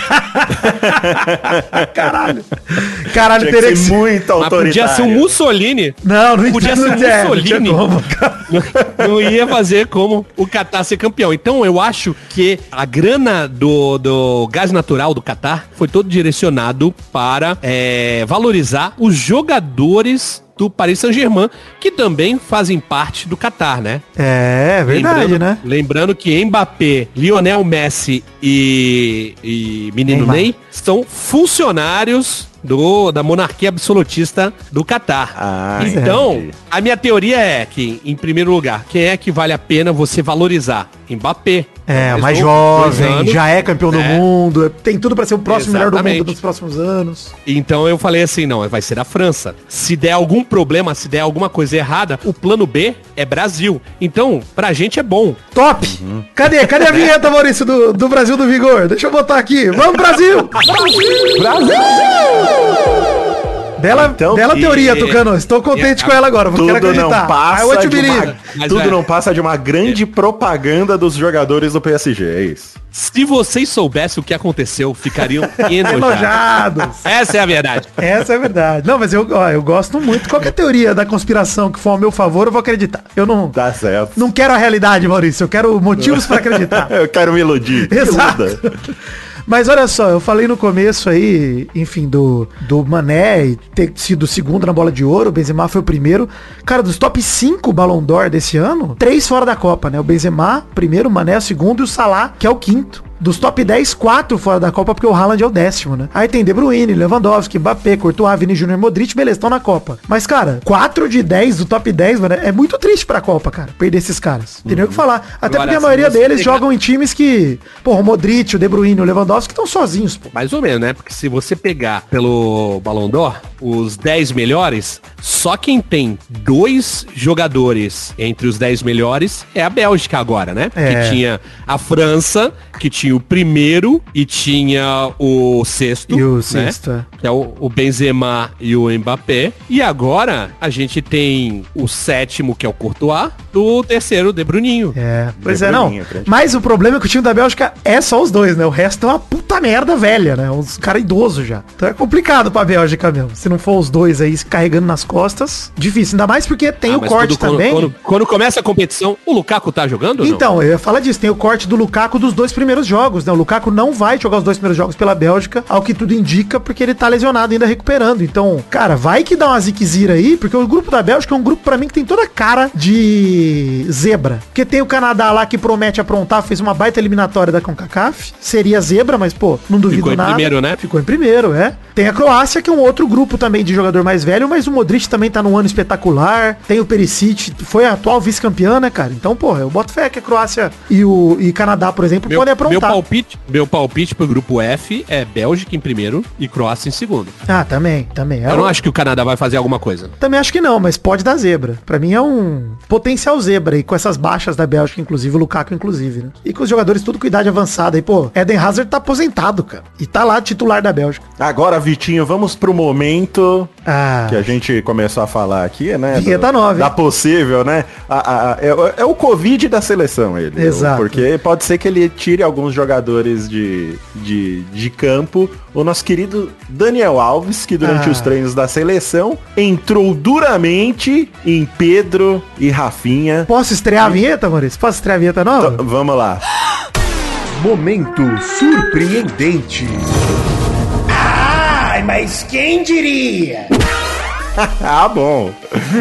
Speaker 3: Caralho. Caralho,
Speaker 2: Tinha
Speaker 3: teria
Speaker 2: que
Speaker 3: que
Speaker 2: ser muito
Speaker 4: Mas podia
Speaker 2: autoritário.
Speaker 4: ser um Mussolini.
Speaker 3: Não, não
Speaker 4: Podia
Speaker 3: não
Speaker 4: ser um
Speaker 3: não tinha
Speaker 4: Mussolini.
Speaker 3: cara.
Speaker 4: não ia fazer como o Catar ser campeão. Então eu acho que a grana do, do gás natural do Catar foi todo direcionado para é, valorizar os jogadores do Paris Saint-Germain, que também fazem parte do Catar, né?
Speaker 3: É, verdade,
Speaker 4: lembrando,
Speaker 3: né?
Speaker 4: Lembrando que Mbappé, Lionel Messi e, e Menino
Speaker 3: Neymar.
Speaker 4: Ney são funcionários do, da monarquia absolutista do Catar.
Speaker 2: Ah,
Speaker 4: então,
Speaker 2: entendi.
Speaker 4: a minha teoria é que, em primeiro lugar, quem é que vale a pena você valorizar? Mbappé.
Speaker 3: É, mais jovem, já é campeão do
Speaker 4: É.
Speaker 3: mundo, tem tudo pra ser o próximo melhor do mundo
Speaker 4: Exatamente.
Speaker 3: nos próximos anos.
Speaker 4: Então eu falei assim, não, vai ser a França. Se der algum problema, se der alguma coisa errada, o plano B é Brasil. Então, pra gente é bom.
Speaker 3: Top! Cadê? Cadê a vinheta, Maurício, do, do Brasil do Vigor? Deixa eu botar aqui. Vamos, Brasil! Bela,
Speaker 2: Então
Speaker 3: bela teoria, Tucano. Estou contente
Speaker 4: É,
Speaker 3: com ela agora. Vou quero
Speaker 2: Tudo não
Speaker 3: acreditar. I
Speaker 2: passa
Speaker 3: to
Speaker 2: de uma,
Speaker 4: Mas,
Speaker 2: tudo
Speaker 4: velho,
Speaker 2: não passa de uma grande propaganda dos jogadores do PSG, é isso.
Speaker 4: Se vocês soubessem o que aconteceu, ficariam enojados.
Speaker 3: Enojados.
Speaker 4: Essa é a verdade.
Speaker 3: Essa é verdade. Não, mas eu, ó, eu gosto muito. Qualquer teoria da conspiração que for ao meu favor, eu vou acreditar. Eu não,
Speaker 2: Dá certo.
Speaker 3: não quero a realidade, Maurício. Eu quero motivos para acreditar.
Speaker 2: Eu quero me iludir.
Speaker 3: Exato. Mas olha só, eu falei no começo aí, enfim, do, do Mané ter sido o segundo na bola de ouro, o Benzema foi o primeiro. Cara, dos top 5 Ballon d'Or desse ano, três fora da Copa, né? O Benzema, primeiro, o Mané, o segundo e o Salah, que é o quinto. Dos top 10, 4 fora da Copa, porque o Haaland é o décimo, né? Aí tem De Bruyne, Lewandowski, Mbappé, Courtois, Vini Júnior, Modric, beleza, estão na Copa. Mas, cara, 4 de 10 do top 10, mano, é muito triste pra Copa, cara, perder esses caras. Tem nem o que falar. Até
Speaker 4: Agora,
Speaker 3: porque a
Speaker 4: se
Speaker 3: maioria deles
Speaker 4: pegar-
Speaker 3: jogam em times que, pô, o Modric, o De Bruyne, o Lewandowski estão sozinhos, pô.
Speaker 4: Mais ou menos, né? Porque se você pegar pelo Ballon d'Or, os 10 melhores, só quem tem dois jogadores entre os 10 melhores é a Bélgica agora, né?
Speaker 3: É.
Speaker 4: Que tinha a França, que tinha o primeiro e tinha o sexto.
Speaker 3: E o
Speaker 4: né?
Speaker 3: sexto, é.
Speaker 4: Que é o, o Benzema e o Mbappé. E agora a gente tem o sétimo, que é o Courtois, do terceiro, o De Bruninho.
Speaker 3: É, pois
Speaker 2: De
Speaker 3: é, não.
Speaker 2: Bruninho, grande.
Speaker 3: Mas o problema é que o time da Bélgica é só os dois, né? O resto é uma puta merda velha, né? Uns caras idosos já. Então é complicado pra Bélgica mesmo. Se não for os dois aí se carregando nas costas, difícil. Ainda mais porque tem
Speaker 4: Ah,
Speaker 3: o corte
Speaker 4: quando,
Speaker 3: também.
Speaker 4: Quando, quando começa a competição, o Lukaku tá jogando ou não?
Speaker 3: Então, eu ia falar disso. Tem o corte do Lukaku dos dois primeiros jogos, né? O Lukaku não vai jogar os dois primeiros jogos pela Bélgica, ao que tudo indica, porque ele tá lesionado ainda recuperando. Então, cara, vai que dá uma ziquezira aí, porque o grupo da Bélgica é um grupo pra mim que tem toda a cara de zebra. Porque tem o Canadá lá que promete aprontar, fez uma baita eliminatória da CONCACAF. Seria zebra, mas, pô, não duvido
Speaker 4: Ficou em
Speaker 3: nada.
Speaker 4: primeiro, né?
Speaker 3: Ficou em primeiro, é. Tem a Croácia, que é um outro grupo também de jogador mais velho, mas o Modric também tá num ano espetacular. Tem o Perisic, foi a atual vice-campeã, né, cara? Então, porra, eu boto fé que a Croácia e o e Canadá, por exemplo,
Speaker 4: Meu,
Speaker 3: podem
Speaker 4: meu
Speaker 3: aprontar.
Speaker 4: Palpite, meu palpite pro grupo F é Bélgica em primeiro e Croácia em segundo.
Speaker 3: Ah, também, também. É
Speaker 4: Eu não
Speaker 3: um-
Speaker 4: acho que o Canadá vai fazer alguma coisa.
Speaker 3: Também acho que não, mas pode dar zebra. Pra mim é um potencial zebra aí, com essas baixas da Bélgica, inclusive, o Lukaku, inclusive, né? E com os jogadores tudo com idade avançada. E, pô, Eden Hazard tá aposentado, cara. E tá lá titular da Bélgica.
Speaker 2: Agora, Vitinho, vamos pro momento
Speaker 3: Ah,
Speaker 2: que a gente começou a falar aqui, né?
Speaker 3: Vinheta
Speaker 2: do-
Speaker 3: nova, hein?
Speaker 2: Da possível, né? A- a- é, o- é o Covid da seleção, ele.
Speaker 3: Exato.
Speaker 2: Porque pode ser que ele tire alguns jogadores de, de, de campo. O nosso querido Daniel Alves, que durante
Speaker 3: Ah.
Speaker 2: os treinos da seleção entrou duramente em Pedro e Rafinha.
Speaker 3: posso estrear a vinheta, Maurício? Posso estrear a vinheta nova?
Speaker 2: Então, vamos lá.
Speaker 5: Momento surpreendente.
Speaker 6: Ai, mas quem diria?
Speaker 2: Ah, bom.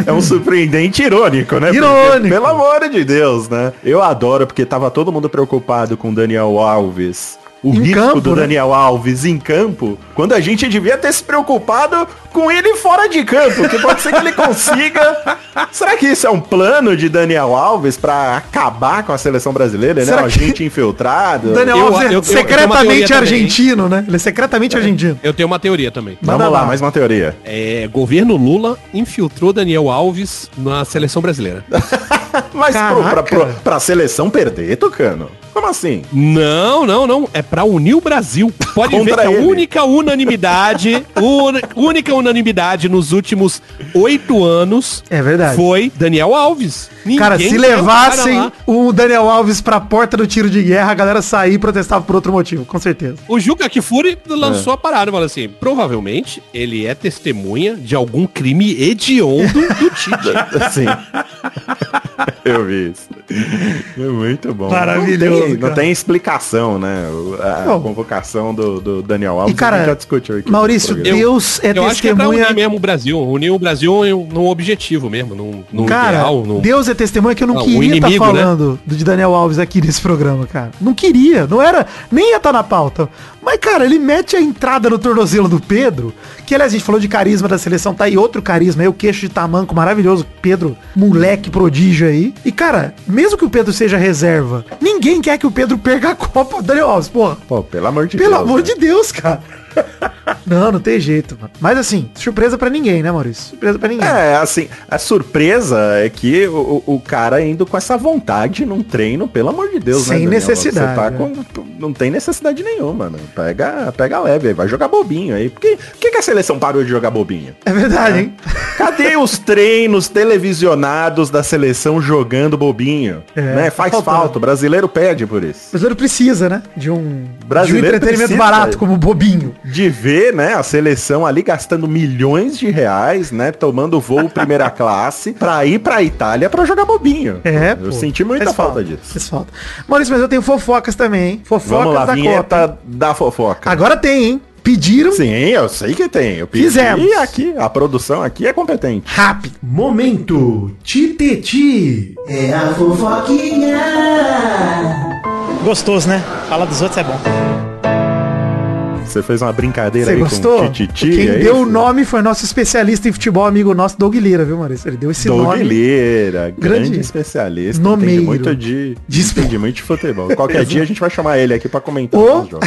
Speaker 2: É um surpreendente irônico, né? Porque,
Speaker 3: Irônico.
Speaker 2: pelo amor de Deus, né? Eu adoro porque tava todo mundo preocupado com Daniel Alves. O
Speaker 3: Em
Speaker 2: risco
Speaker 3: campo,
Speaker 2: do
Speaker 3: né?
Speaker 2: Daniel Alves em campo, quando a gente devia ter se preocupado com ele fora de campo, que pode ser que ele consiga. Será que isso é um plano de Daniel Alves pra acabar com a seleção brasileira, né?
Speaker 3: Será
Speaker 2: Um
Speaker 3: que-
Speaker 2: agente infiltrado.
Speaker 3: Daniel
Speaker 4: eu-
Speaker 3: Alves é
Speaker 4: eu- eu-
Speaker 3: secretamente
Speaker 4: teoria também.
Speaker 3: argentino, né? Ele é secretamente argentino.
Speaker 4: Eu tenho uma teoria também.
Speaker 2: Vamos
Speaker 3: Manda
Speaker 2: lá,
Speaker 3: lá.
Speaker 2: mais uma teoria.
Speaker 4: É, governo Lula infiltrou Daniel Alves na seleção brasileira.
Speaker 2: Mas pro, pra, pro, pra seleção perder, Tucano? Como assim?
Speaker 4: Não, não, não. É pra unir o Brasil. Pode ver que a
Speaker 2: ele.
Speaker 4: única unanimidade, uni- única unanimidade nos últimos oito anos
Speaker 3: É verdade.
Speaker 4: foi Daniel Alves. Ninguém
Speaker 3: Cara, se
Speaker 4: cara
Speaker 3: levassem o Daniel Alves pra porta do tiro de guerra, a galera saía e protestava por outro motivo, com certeza.
Speaker 4: O Juca Kifuri
Speaker 2: É.
Speaker 4: lançou a parada, falou assim, provavelmente ele é testemunha de algum crime hediondo do Tite.
Speaker 2: Sim. Eu vi isso. É muito bom.
Speaker 3: Maravilhoso,
Speaker 2: tem, não tem explicação, né? A
Speaker 3: Não.
Speaker 2: convocação do, do Daniel Alves.
Speaker 3: E, cara,
Speaker 2: a gente já discutiu aqui.
Speaker 3: Maurício. Deus é
Speaker 4: Eu acho que é pra
Speaker 3: testemunha.
Speaker 4: unir mesmo o Brasil. Unir o Brasil um- num objetivo mesmo, num, num
Speaker 3: Cara,
Speaker 4: ideal. Num...
Speaker 3: Deus é testemunha que eu não
Speaker 4: Ah,
Speaker 3: queria estar
Speaker 4: inimigo, né?
Speaker 3: falando do de Daniel Alves aqui nesse programa, cara. Não queria, não era, nem ia estar na pauta. Mas, cara, ele mete a entrada no tornozelo do Pedro, que aliás, a gente falou de carisma da seleção, tá aí outro carisma aí, o queixo de tamanco maravilhoso, Pedro, moleque prodígio aí. E, cara, mesmo que o Pedro seja reserva, ninguém quer que o Pedro perca a Copa, Daniel Alves, porra.
Speaker 2: Pô, pelo amor de
Speaker 3: Pelo
Speaker 2: Deus.
Speaker 3: amor
Speaker 2: né?
Speaker 3: de Deus, cara. Não, não tem jeito, mano. Mas assim, surpresa pra ninguém, né, Maurício? Surpresa pra ninguém.
Speaker 2: É, assim, a surpresa é que o, o- o cara indo com essa vontade num treino, pelo amor de Deus,
Speaker 3: Sem
Speaker 2: Daniel?
Speaker 3: necessidade,
Speaker 2: Você tá
Speaker 3: né?
Speaker 2: com, não tem necessidade nenhuma, mano. Pega, pega leve aí, vai jogar bobinho aí. Por que, por que, a seleção parou de jogar bobinho?
Speaker 3: É verdade, hein?
Speaker 2: Cadê os treinos televisionados da seleção jogando bobinho?
Speaker 3: É,
Speaker 2: né?
Speaker 3: tá
Speaker 2: Faz falta, o brasileiro pede por
Speaker 3: O
Speaker 2: isso.
Speaker 3: brasileiro precisa, né? De um,
Speaker 2: Brasileiro
Speaker 3: de um entretenimento
Speaker 2: precisa.
Speaker 3: barato, como bobinho.
Speaker 2: De ver, né, a seleção ali gastando milhões de reais, né, tomando voo primeira classe pra ir pra Itália pra jogar bobinho.
Speaker 3: É,
Speaker 2: Eu
Speaker 3: pô.
Speaker 2: senti muita
Speaker 3: Faz
Speaker 2: falta, disso.
Speaker 3: Falta. Maurício, mas eu tenho fofocas também, hein? Fofocas
Speaker 2: Vamos lá,
Speaker 3: da
Speaker 2: vinheta
Speaker 3: Copa.
Speaker 2: da fofoca.
Speaker 3: Agora tem, hein? Pediram
Speaker 2: Sim, eu sei que tem. Eu pedi
Speaker 3: Fizemos.
Speaker 2: E aqui, a produção aqui é competente.
Speaker 3: rápido.
Speaker 5: Momento Titeti.
Speaker 6: É a fofoquinha.
Speaker 7: Gostoso, né? Falar dos outros é bom.
Speaker 2: Você fez uma brincadeira
Speaker 3: Você
Speaker 2: aí
Speaker 3: gostou?
Speaker 2: com o Tititi,
Speaker 3: Quem
Speaker 2: é
Speaker 3: deu o
Speaker 2: isso?
Speaker 3: nome foi nosso especialista em futebol, amigo nosso, Doug Lira, viu, Maurício? Ele deu esse
Speaker 2: Doug
Speaker 3: nome.
Speaker 2: Lira, grande,
Speaker 3: Grande
Speaker 2: especialista,
Speaker 3: nomeiro.
Speaker 2: entende muito de,
Speaker 3: De
Speaker 2: entende muito de futebol. Qualquer dia a gente vai chamar ele aqui pra comentar jogos.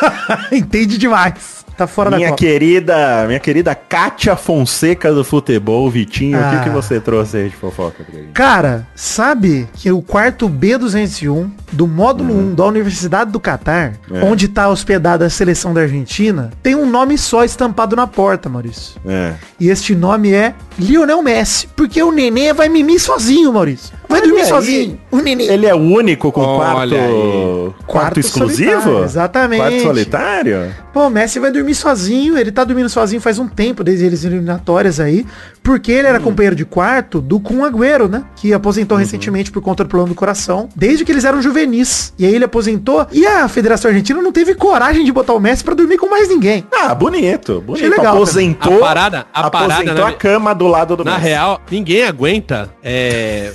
Speaker 3: Entende demais. Tá fora da
Speaker 2: Minha
Speaker 3: Copa.
Speaker 2: querida, minha querida Kátia Fonseca do futebol, Vitinho, o
Speaker 3: Ah.
Speaker 2: que, que você trouxe aí de fofoca pra gente?
Speaker 3: Cara, sabe que o quarto B201 do módulo 1 da Universidade do Catar,
Speaker 2: Uhum. É.
Speaker 3: onde tá hospedada a seleção da Argentina, tem um nome só estampado na porta, Maurício.
Speaker 2: É.
Speaker 3: E este nome é Lionel Messi. Porque o nenê vai mimir sozinho, Maurício. Vai
Speaker 2: Olha
Speaker 3: dormir
Speaker 2: aí.
Speaker 3: sozinho. O nenê.
Speaker 2: Ele é o único com
Speaker 4: Olha
Speaker 2: quarto,
Speaker 4: aí.
Speaker 2: quarto,
Speaker 3: Quarto
Speaker 2: exclusivo?
Speaker 3: exatamente.
Speaker 2: Quarto solitário?
Speaker 3: Pô, o Messi vai dormir sozinho, ele tá dormindo sozinho faz um tempo, desde eles eliminatórias aí, porque ele era companheiro de quarto do Kun Agüero, né? Que aposentou recentemente por conta do problema do coração, desde que eles eram juvenis. E aí ele aposentou, e a Federação Argentina não teve coragem de botar o Messi pra dormir com mais ninguém.
Speaker 2: Ah, bonito. Bonito.
Speaker 3: Achei legal
Speaker 2: aposentou,
Speaker 4: A parada- a parada,
Speaker 2: aposentou
Speaker 4: né?
Speaker 2: a cama do lado do
Speaker 4: Na
Speaker 2: Messi.
Speaker 4: real, ninguém aguenta é,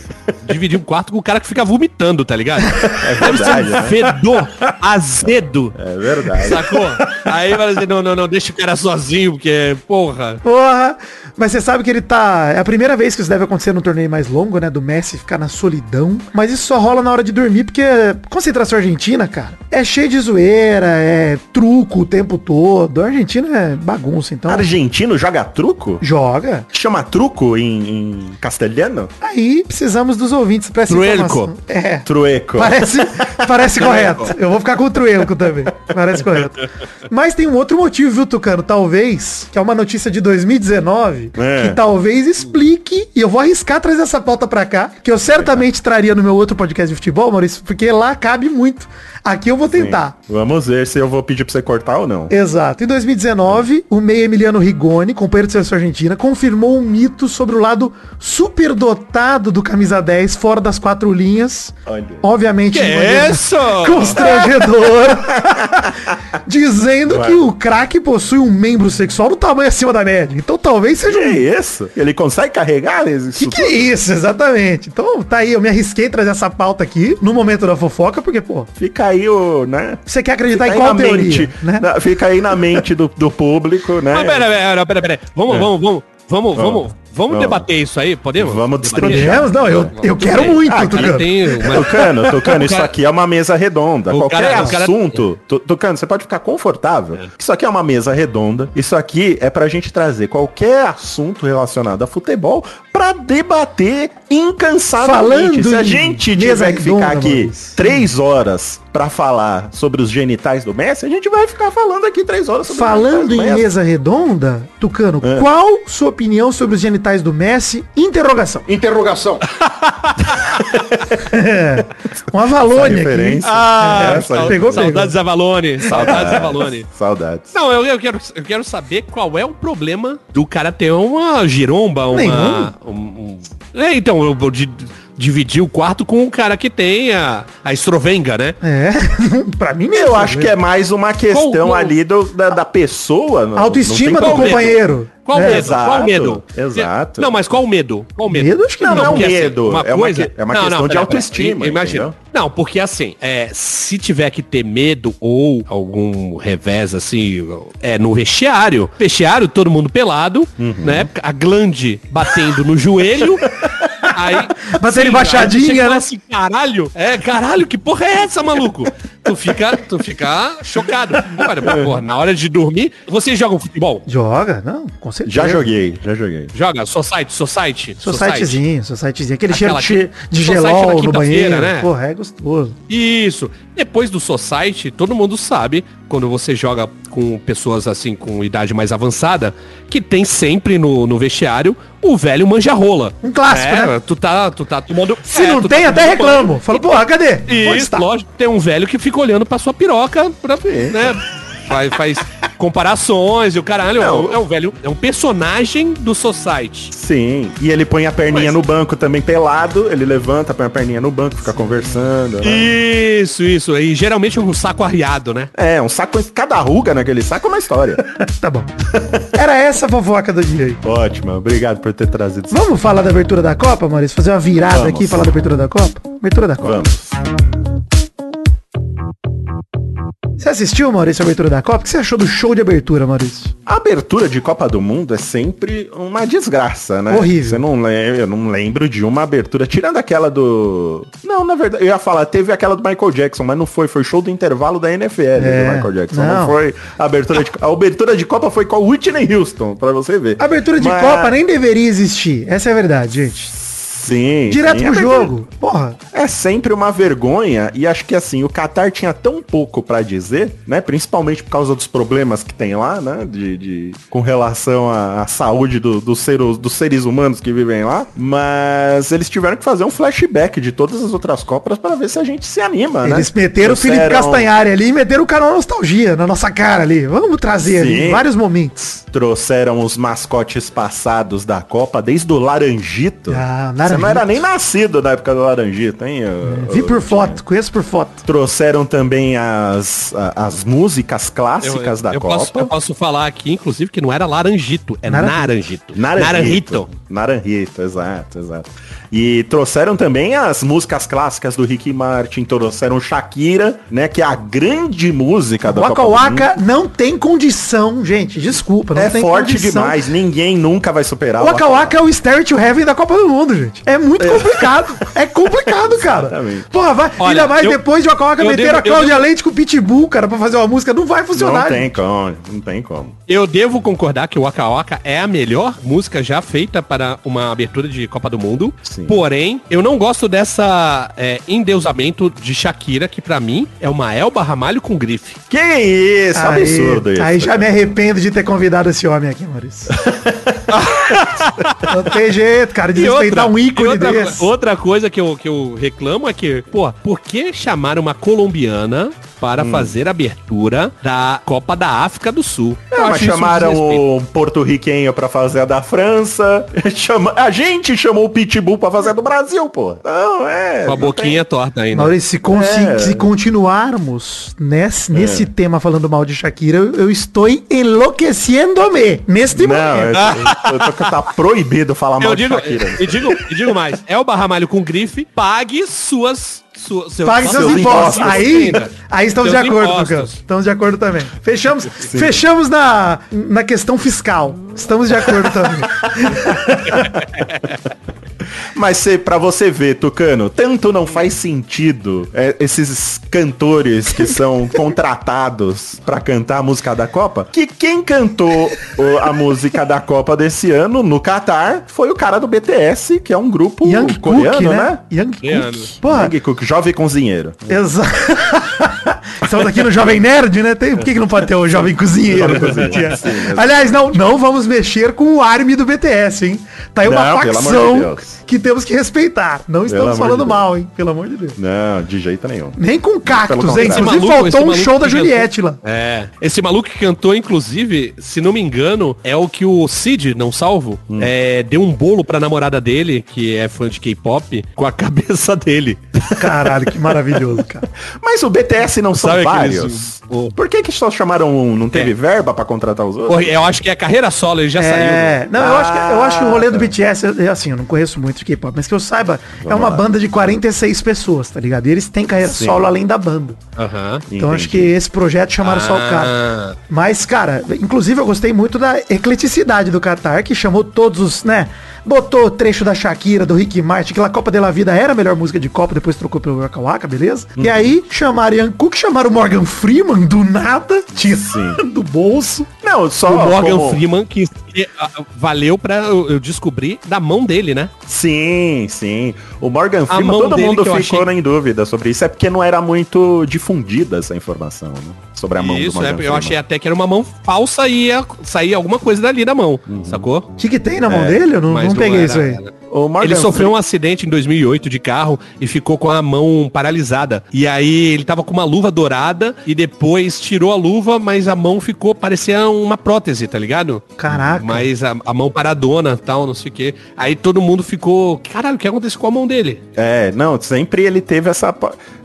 Speaker 4: dividir um quarto com o cara que fica vomitando, tá ligado? É
Speaker 2: verdade, né?
Speaker 4: Fedor, azedo.
Speaker 2: É verdade.
Speaker 4: Sacou? Aí vai dizer, não, não, não, deixa o cara sozinho, porque, porra.
Speaker 3: Porra! Mas você sabe que ele tá. É a primeira vez que isso deve acontecer num torneio mais longo, né? Do Messi ficar na solidão. Mas isso só rola na hora de dormir, porque concentração argentina, cara, é cheio de zoeira, é truco o tempo todo. A Argentina é bagunça, então.
Speaker 2: Argentino joga truco?
Speaker 3: Joga.
Speaker 2: Chama truco em, em castelhano?
Speaker 3: Aí precisamos dos ouvintes pra essa
Speaker 4: Truelco.
Speaker 3: É.
Speaker 2: Trueco.
Speaker 3: Parece, parece correto. Eu vou ficar com o truelco também. Parece correto. Mas tem um outro motivo, viu, Tucano? Talvez, que é uma notícia de 2019,
Speaker 2: É.
Speaker 3: que talvez explique, e eu vou arriscar trazer essa pauta pra cá, que eu certamente traria no meu outro podcast de futebol, Maurício, porque lá cabe muito. Aqui eu vou tentar.
Speaker 2: Vamos ver se eu vou pedir pra você cortar ou não.
Speaker 3: Exato. Em 2019, o meio Emiliano Rigoni, companheiro de seleção argentina, confirmou um mito sobre o lado superdotado do camisa 10 fora das quatro linhas.
Speaker 2: Olha.
Speaker 3: Obviamente,
Speaker 4: Que
Speaker 3: maneira
Speaker 4: isso?
Speaker 3: constrangedora, dizendo
Speaker 2: Ué.
Speaker 3: que o craque possui um membro sexual do tamanho acima da média. Então talvez seja
Speaker 2: Que
Speaker 3: um
Speaker 2: isso? Ele consegue carregar isso
Speaker 3: que que é isso, exatamente? Então, tá aí, eu me arrisquei a trazer essa pauta aqui no momento da fofoca, porque, pô,
Speaker 2: Fica aí o, né?
Speaker 3: você quer acreditar
Speaker 2: Fica
Speaker 3: em qual
Speaker 2: na
Speaker 3: teoria,
Speaker 2: mente,
Speaker 3: né?
Speaker 2: na- fica aí na mente do, do público, né?
Speaker 4: Mas pera, pera, pera, pera. Vamos,
Speaker 2: É.
Speaker 4: vamos, vamos, vamos, vamos, vamos debater isso aí, podemos?
Speaker 2: Vamos
Speaker 4: Debater?
Speaker 2: destrinchar.
Speaker 3: Podemos? Não, eu, eu quero
Speaker 4: bem.
Speaker 3: muito,
Speaker 4: Ah,
Speaker 3: Tucano.
Speaker 4: cara, tem uma-
Speaker 2: Tucano, Tucano, isso
Speaker 4: cara-
Speaker 2: aqui é uma mesa redonda.
Speaker 4: O
Speaker 2: Qualquer
Speaker 4: cara- cara-
Speaker 2: assunto, Tu- Tucano, você pode ficar confortável. Isso aqui é uma mesa redonda. Isso aqui é pra gente trazer qualquer assunto relacionado a futebol pra debater incansavelmente.
Speaker 3: Falando
Speaker 2: Se a gente tiver que ficar aqui três horas pra falar sobre os genitais do Messi, a gente vai ficar falando aqui três horas sobre
Speaker 3: Falando em mesa redonda, Tucano,
Speaker 2: É.
Speaker 3: qual sua opinião sobre os genitais do Messi? Interrogação.
Speaker 1: Interrogação.
Speaker 3: Um Avalone aqui.
Speaker 4: Ah, sal-
Speaker 3: pegou,
Speaker 4: saudades Avalone, saudades Avalone.
Speaker 2: Saudades.
Speaker 4: Não, eu, eu quero, eu quero saber qual é o problema do cara ter uma giromba, uma...
Speaker 3: Nenhum.
Speaker 4: Um, um- É, então, eu vou di- dividir o quarto com um cara que tem a, a estrovenga, né?
Speaker 3: É, pra mim mesmo.
Speaker 2: Eu acho que é mais uma questão
Speaker 4: Qual- qual-
Speaker 2: ali do, da, da pessoa. não-
Speaker 3: Autoestima
Speaker 2: não
Speaker 3: do companheiro.
Speaker 4: Qual
Speaker 3: É.
Speaker 4: medo?
Speaker 2: Exato,
Speaker 4: qual medo?
Speaker 2: exato.
Speaker 4: Não, mas qual o medo? Qual o medo?
Speaker 3: Medo, acho que
Speaker 2: Não, não é um
Speaker 4: assim,
Speaker 2: medo,
Speaker 4: uma
Speaker 2: é uma
Speaker 4: coisa-
Speaker 2: é uma
Speaker 4: Não,
Speaker 2: questão
Speaker 4: não,
Speaker 2: de autoestima,
Speaker 4: pera, Imagina.
Speaker 2: entendeu?
Speaker 4: Não, porque assim, é, se tiver que ter medo ou algum revés assim, é no vestiário. Vestiário, todo mundo pelado,
Speaker 2: Uhum.
Speaker 4: né? A glande batendo no joelho. Aí,
Speaker 3: Batendo embaixadinha, né?
Speaker 4: Assim, caralho, é, caralho, que porra é essa, maluco? Tu fica, tu fica chocado. Agora, porra, na hora de dormir, vocês jogam futebol?
Speaker 3: Joga, não, com certeza.
Speaker 2: Já joguei, já joguei.
Speaker 4: Joga, society, society.
Speaker 3: Seu sitezinho, seu sitezinho. Aquele
Speaker 4: Aquela
Speaker 3: cheiro
Speaker 4: que-
Speaker 3: de, de gelol no banheiro.
Speaker 4: né?
Speaker 3: Porra, é gostoso.
Speaker 4: Isso. Depois do Society, todo mundo sabe, quando você joga com pessoas assim, com idade mais avançada, que tem sempre no, no vestiário o velho manja-rola.
Speaker 3: Um clássico,
Speaker 4: é,
Speaker 3: né?
Speaker 4: Tu tá, tu tá tomando...
Speaker 3: Se
Speaker 4: é,
Speaker 3: não tem,
Speaker 4: tá
Speaker 3: até reclamo. Fala, porra, cadê?
Speaker 4: Isso, lógico. Tem um velho que fica olhando pra sua piroca, pra, né? Faz, faz comparações e o caralho. É um, é um velho, é um personagem do Society.
Speaker 2: Sim. E ele põe a perninha
Speaker 4: Mas-
Speaker 2: no banco também pelado, ele levanta, põe a perninha no banco, fica conversando. né?
Speaker 4: Isso, isso. E geralmente um saco arriado, né?
Speaker 2: É, um saco, cada ruga naquele saco é uma história.
Speaker 3: Tá bom. Era essa a fofoca do dia aí.
Speaker 2: Ótimo, obrigado por ter trazido isso.
Speaker 3: Vamos falar da abertura da Copa, Maurício? Fazer uma virada
Speaker 2: Vamos.
Speaker 3: aqui e falar da abertura da Copa? Abertura da Copa.
Speaker 2: Vamos.
Speaker 3: Você assistiu, Maurício, a abertura da Copa? O que você achou do show de abertura, Maurício?
Speaker 2: A abertura de Copa do Mundo é sempre uma desgraça, né?
Speaker 3: Horrível.
Speaker 2: Você não lembra, eu não lembro de uma abertura, tirando aquela do... Não, na verdade, eu ia falar, teve aquela do Michael Jackson, mas não foi, foi show do intervalo da NFL
Speaker 3: É,
Speaker 2: do Michael Jackson. Não,
Speaker 3: não.
Speaker 2: foi a abertura de... A abertura de Copa foi com a Whitney Houston, pra você ver.
Speaker 3: A abertura de
Speaker 2: Mas-
Speaker 3: Copa nem deveria existir. Essa é a verdade, gente.
Speaker 2: Sim.
Speaker 3: Direto
Speaker 2: sim.
Speaker 3: pro
Speaker 2: abertura-
Speaker 3: jogo. Porra.
Speaker 2: É sempre uma vergonha e acho que assim, o Qatar tinha tão pouco pra dizer, né? Principalmente por causa dos problemas que tem lá, né? De, de- com relação à, à saúde do, dos seres, dos seres humanos que vivem lá. Mas eles tiveram que fazer um flashback de todas as outras Copas pra ver se a gente se anima, né?
Speaker 3: Eles meteram o Felipe Castanhari ali e meteram o canal Nostalgia na nossa cara ali. Vamos trazer ali
Speaker 2: Sim.
Speaker 3: vários momentos.
Speaker 2: Trouxeram os mascotes passados da Copa, desde o Laranjito.
Speaker 3: Ah,
Speaker 2: Você não era nem nascido na época do Laranjito, hein? ô-
Speaker 3: Vi
Speaker 2: ô-
Speaker 3: por foto, conheço por foto.
Speaker 2: Trouxeram também as, as músicas clássicas da
Speaker 4: eu
Speaker 2: Copa.
Speaker 4: Posso, eu posso falar aqui, inclusive, que não era laranjito, é
Speaker 3: Naran-
Speaker 4: naranjito.
Speaker 2: Naranjito. Naranjito, exato, exato. E trouxeram também as músicas clássicas do Ricky Martin, trouxeram Shakira, né, que é a grande música da
Speaker 3: Waka
Speaker 2: Copa do
Speaker 3: Waka não tem condição, gente. Desculpa, não
Speaker 2: É
Speaker 3: tem
Speaker 2: forte
Speaker 3: condição.
Speaker 2: demais, ninguém nunca vai superar
Speaker 3: O Waka Waka é o Stair to Heaven da Copa do Mundo, gente. É muito complicado. É complicado, cara.
Speaker 2: Exatamente.
Speaker 3: Porra, vai.
Speaker 4: Olha,
Speaker 3: ainda mais
Speaker 4: eu-
Speaker 3: depois de Waka
Speaker 4: eu
Speaker 3: meter a Cláudia
Speaker 4: devo-
Speaker 3: Leite com o Pitbull, cara, pra fazer uma música. Não vai funcionar.
Speaker 2: Não tem
Speaker 3: gente.
Speaker 2: como, não tem como.
Speaker 4: Eu devo concordar que o Waka Waka é a melhor música já feita para uma abertura de Copa do Mundo.
Speaker 2: Sim.
Speaker 4: Porém, eu não gosto dessa é, endeusamento de Shakira, que pra mim é uma Elba Ramalho com grife.
Speaker 2: Que isso,
Speaker 3: Aí,
Speaker 2: absurdo isso.
Speaker 3: aí já me arrependo de ter convidado esse homem aqui, Maurício. não tem jeito, cara, de respeitar um
Speaker 4: e
Speaker 3: ícone
Speaker 4: outra,
Speaker 3: desse.
Speaker 4: outra coisa que eu, que eu reclamo é que, pô, por que chamar uma colombiana para
Speaker 2: Hum.
Speaker 4: fazer a abertura da Copa da África do Sul? Eu
Speaker 2: Não, mas
Speaker 4: um
Speaker 2: chamaram
Speaker 4: desrespeito.
Speaker 2: o porto-riquenho pra fazer a da França. Chama... A gente chamou o Pitbull pra fazer a do Brasil, pô. Não, é.
Speaker 4: Com a boquinha torta ainda.
Speaker 3: Maurício, se, con-
Speaker 2: É.
Speaker 3: se continuarmos nesse, nesse tema falando mal de Shakira, eu, eu estou enlouquecendo-me neste
Speaker 2: Não,
Speaker 3: momento.
Speaker 2: eu, eu tô, tá proibido falar mal
Speaker 4: Eu
Speaker 2: de
Speaker 4: digo,
Speaker 2: Shakira.
Speaker 4: e digo, e digo mais, é o Barramalho com grife, pague suas... Sua, seu,
Speaker 3: Pague seus
Speaker 2: seus
Speaker 3: impostos.
Speaker 2: impostos
Speaker 3: Aí, aí estamos de
Speaker 4: Seus
Speaker 3: acordo,
Speaker 4: impostos.
Speaker 3: Lucas. Estamos de acordo também. Fechamos, fechamos na, na questão fiscal. Estamos de acordo também.
Speaker 2: Mas cê, pra você ver, Tucano, tanto não faz sentido é, esses cantores que são contratados pra cantar a música da Copa, que quem cantou o- a música da Copa desse ano no Catar foi o cara do BTS, que é um grupo
Speaker 3: Young
Speaker 2: coreano,
Speaker 3: Cook, né?
Speaker 2: né?
Speaker 3: Young. Cook. Porra,
Speaker 2: Young Cook, jovem cozinheiro.
Speaker 3: Exato. Estamos aqui no Jovem Nerd, né? Tem, por que, que não pode ter o Jovem Cozinheiro?
Speaker 2: Jovem Cozinheiro, sim.
Speaker 3: Aliás, não, não vamos mexer com o arme do BTS, hein? Tá aí uma
Speaker 2: Não, de
Speaker 3: facção
Speaker 2: Deus.
Speaker 3: que temos que respeitar. Não estamos falando
Speaker 2: de
Speaker 3: mal, hein? Pelo amor de Deus.
Speaker 2: Não, de jeito nenhum.
Speaker 3: Nem com cactos, hein? Inclusive
Speaker 4: maluco-
Speaker 3: faltou um show da
Speaker 4: cantou-
Speaker 3: Juliette lá.
Speaker 4: É. Esse maluco que cantou, inclusive, se não me engano, é o que o Cid, não salvo,
Speaker 2: Hum.
Speaker 4: é, deu um bolo pra namorada dele, que é fã de K-pop, com a cabeça dele.
Speaker 3: Caralho, que maravilhoso, cara.
Speaker 2: Mas o BTS não são
Speaker 4: Sabe aqueles-
Speaker 2: vários.
Speaker 4: o-
Speaker 2: Por que que só chamaram um? Não teve
Speaker 4: É.
Speaker 2: verba pra contratar os outros?
Speaker 4: Eu acho que é carreira solo, ele já saiu.
Speaker 3: É,
Speaker 4: né?
Speaker 3: não, eu, acho que, eu acho que o rolê do
Speaker 2: Ah.
Speaker 3: BTS, é- é assim, eu não conheço muito de K-pop, mas que eu saiba, é uma banda de 46 pessoas, tá ligado? E eles têm carreira
Speaker 2: Sim.
Speaker 3: solo além da banda. Então acho que
Speaker 2: Entendi.
Speaker 3: esse projeto chamaram só o cara.
Speaker 4: Ah.
Speaker 3: Mas, cara, inclusive eu gostei muito da ecleticidade do Qatar, que chamou todos os, né? Botou trecho da Shakira, do Ricky Martin, que a Copa de la Vida era a melhor música de Copa, depois trocou pelo Waka Waka, beleza?
Speaker 2: Uhum.
Speaker 3: E aí chamaram Ian Cook, chamaram Morgan Freeman do nada, tirando do bolso.
Speaker 2: Não, só
Speaker 4: O Morgan
Speaker 2: como-
Speaker 4: Freeman, que ah, valeu pra eu eu descobrir da mão dele, né?
Speaker 2: Sim, sim. O Morgan Freeman, todo mundo
Speaker 4: eu
Speaker 2: ficou
Speaker 4: achei-
Speaker 2: em dúvida sobre isso. É porque não era muito difundida essa informação, né? Sobre a mão do
Speaker 4: Isso,
Speaker 2: Morgan
Speaker 4: é, eu
Speaker 2: Freeman.
Speaker 4: achei até que era uma mão falsa e ia sair alguma coisa dali da mão,
Speaker 2: Uhum.
Speaker 4: sacou?
Speaker 3: O que, que tem na mão dele? Eu não,
Speaker 4: Mas
Speaker 3: não
Speaker 4: não
Speaker 3: peguei
Speaker 4: era-
Speaker 3: isso aí.
Speaker 4: ele sofreu um acidente em 2008 de carro e ficou com a mão paralisada. E aí ele tava com uma luva dourada e depois tirou a luva, mas a mão ficou, parecia uma prótese, tá ligado?
Speaker 3: Caraca.
Speaker 4: Mas a, a mão paradona, tal, não sei o quê. Aí todo mundo ficou, caralho, o que aconteceu com a mão dele?
Speaker 2: É, não, sempre ele teve essa,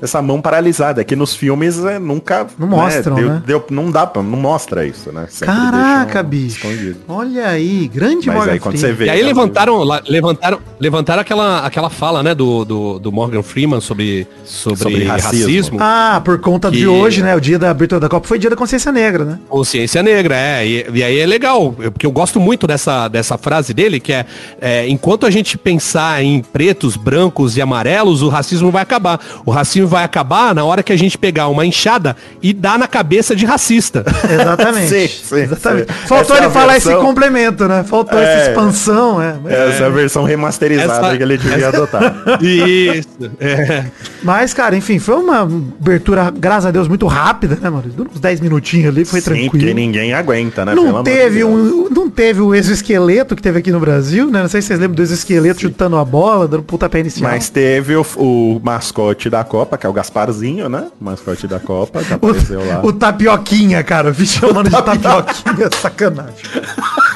Speaker 2: essa mão paralisada. Que nos filmes é, nunca.
Speaker 3: Não mostram,
Speaker 2: deu-
Speaker 3: né?
Speaker 2: deu- não dá pra. Não mostra isso, né? Sempre
Speaker 3: Caraca, bicho.
Speaker 2: escondido.
Speaker 3: Olha aí, grande
Speaker 2: Mas
Speaker 3: Morgan
Speaker 2: aí quando
Speaker 3: Freeman.
Speaker 2: você vê.
Speaker 4: E aí levantaram, la- levantaram, levantaram aquela, aquela fala, né, do, do, do Morgan Freeman sobre, sobre,
Speaker 2: Sobre racismo.
Speaker 4: racismo.
Speaker 3: Ah, por conta de
Speaker 4: Que-
Speaker 3: hoje, né? O dia da abertura da Copa foi dia da consciência negra, né?
Speaker 4: Consciência negra, é. E, e aí é legal, porque eu gosto muito dessa, dessa frase dele, que é, é, enquanto a gente pensar em pretos, brancos e amarelos, o racismo vai acabar. O racismo vai acabar na hora que a gente pegar uma enxada e dar na cabeça de racista.
Speaker 3: Exatamente.
Speaker 2: Sim, sim,
Speaker 3: Exatamente.
Speaker 2: sim.
Speaker 3: Faltou
Speaker 2: Essa é
Speaker 3: ele falar
Speaker 2: versão-
Speaker 3: esse complemento, né? Faltou
Speaker 2: É.
Speaker 3: essa expansão, é. Mas,
Speaker 2: Essa é a versão remasterizada
Speaker 4: Essa-
Speaker 2: que ele devia adotar.
Speaker 4: Isso. É.
Speaker 3: mas, cara, enfim, foi uma abertura, graças a Deus, muito rápida, né, mano? Durou uns 10 minutinhos ali, foi
Speaker 2: Sim, porque
Speaker 3: tranquilo.
Speaker 2: ninguém aguenta, né? Pelo
Speaker 3: Não
Speaker 2: de
Speaker 3: teve, um, não teve o exoesqueleto que teve aqui no Brasil, né? Não sei se vocês lembram do exoesqueleto chutando a bola, dando pontapé inicial.
Speaker 2: Mas teve o, o mascote da Copa, que é o Gasparzinho, né? O mascote da Copa, que apareceu lá.
Speaker 3: O, o tapioquinha, cara. Me chamando de tapioquinha, sacanagem.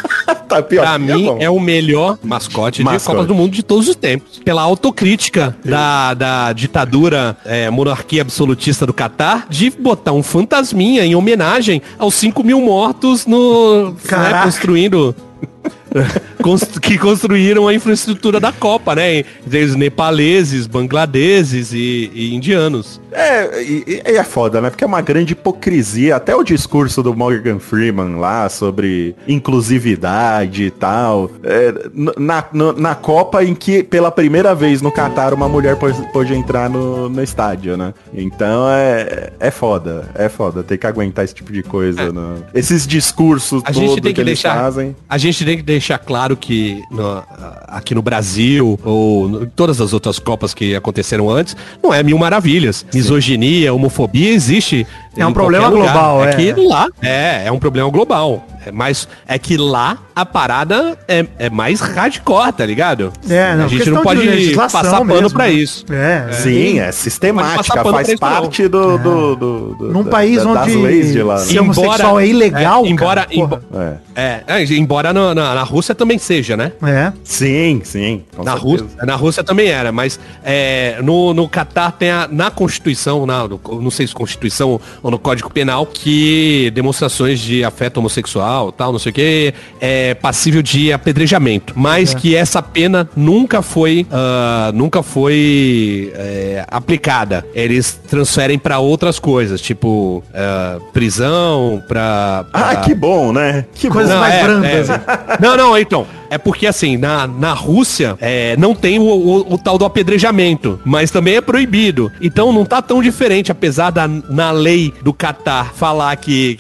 Speaker 2: Tapioca,
Speaker 4: Pra mim,
Speaker 2: bom.
Speaker 4: é o melhor mascote, de
Speaker 2: Mascote.
Speaker 4: Copas do Mundo de todos os tempos. Pela autocrítica da, da ditadura é, monarquia absolutista do Catar, de botar um fantasminha em homenagem aos 5 mil mortos no. Né, construindo. que construíram a infraestrutura da Copa, né? Desde nepaleses, bangladeses e, e indianos.
Speaker 2: É, e, e é foda, né? Porque é uma grande hipocrisia. Até o discurso do Morgan Freeman lá sobre inclusividade e tal. É, na, no- na Copa em que, pela primeira vez no Catar, uma mulher pôde, entrar no, no estádio, né? Então é, é foda. É foda. Ter que aguentar esse tipo de coisa. né? Esses discursos
Speaker 4: A gente tem que,
Speaker 2: eles
Speaker 4: deixar,
Speaker 2: fazem.
Speaker 4: a gente tem que deixar claro que no- aqui no Brasil ou em todas as outras copas que aconteceram antes, não é mil maravilhas. Misoginia, homofobia existe.
Speaker 3: É um
Speaker 4: em
Speaker 3: problema global,
Speaker 4: é.
Speaker 3: é.
Speaker 4: que lá é, é um problema global. É, mas é que lá a parada é, é mais hardcore, tá ligado?
Speaker 3: É, não,
Speaker 4: a gente não
Speaker 3: de
Speaker 4: pode passar pano
Speaker 3: mesmo,
Speaker 4: pra
Speaker 3: né?
Speaker 4: isso.
Speaker 3: É,
Speaker 2: Sim, é sistemática,
Speaker 4: passar pano
Speaker 2: faz
Speaker 4: isso,
Speaker 2: parte do, do, do, do-
Speaker 3: Num
Speaker 2: da-
Speaker 3: país
Speaker 2: da-
Speaker 3: onde
Speaker 2: leis de lá. né?
Speaker 3: ser homossexual é ilegal,
Speaker 4: é, embora,
Speaker 3: cara,
Speaker 2: É.
Speaker 4: é, é, embora na, na- na Rússia também seja, né?
Speaker 3: É.
Speaker 2: Sim, sim.
Speaker 4: Na
Speaker 2: certeza.
Speaker 4: Rússia, na Rússia também era, mas é, no, no Catar tem a, na Constituição, na, no- não sei se Constituição ou no Código Penal, que demonstrações de afeto homossexual, tal, não sei o que, é passível de apedrejamento. Mas que essa pena nunca foi, ah, nunca foi é, aplicada. Eles transferem pra outras coisas, tipo ah, prisão, pra, pra
Speaker 2: Ah, que bom, né? Que
Speaker 3: Coisas mais
Speaker 4: é,
Speaker 3: brandas.
Speaker 4: é. Não, não, então. É porque assim, na, na Rússia é, não tem o, o- o tal do apedrejamento, mas também é proibido. Então não tá tão diferente, apesar da na lei do Catar falar que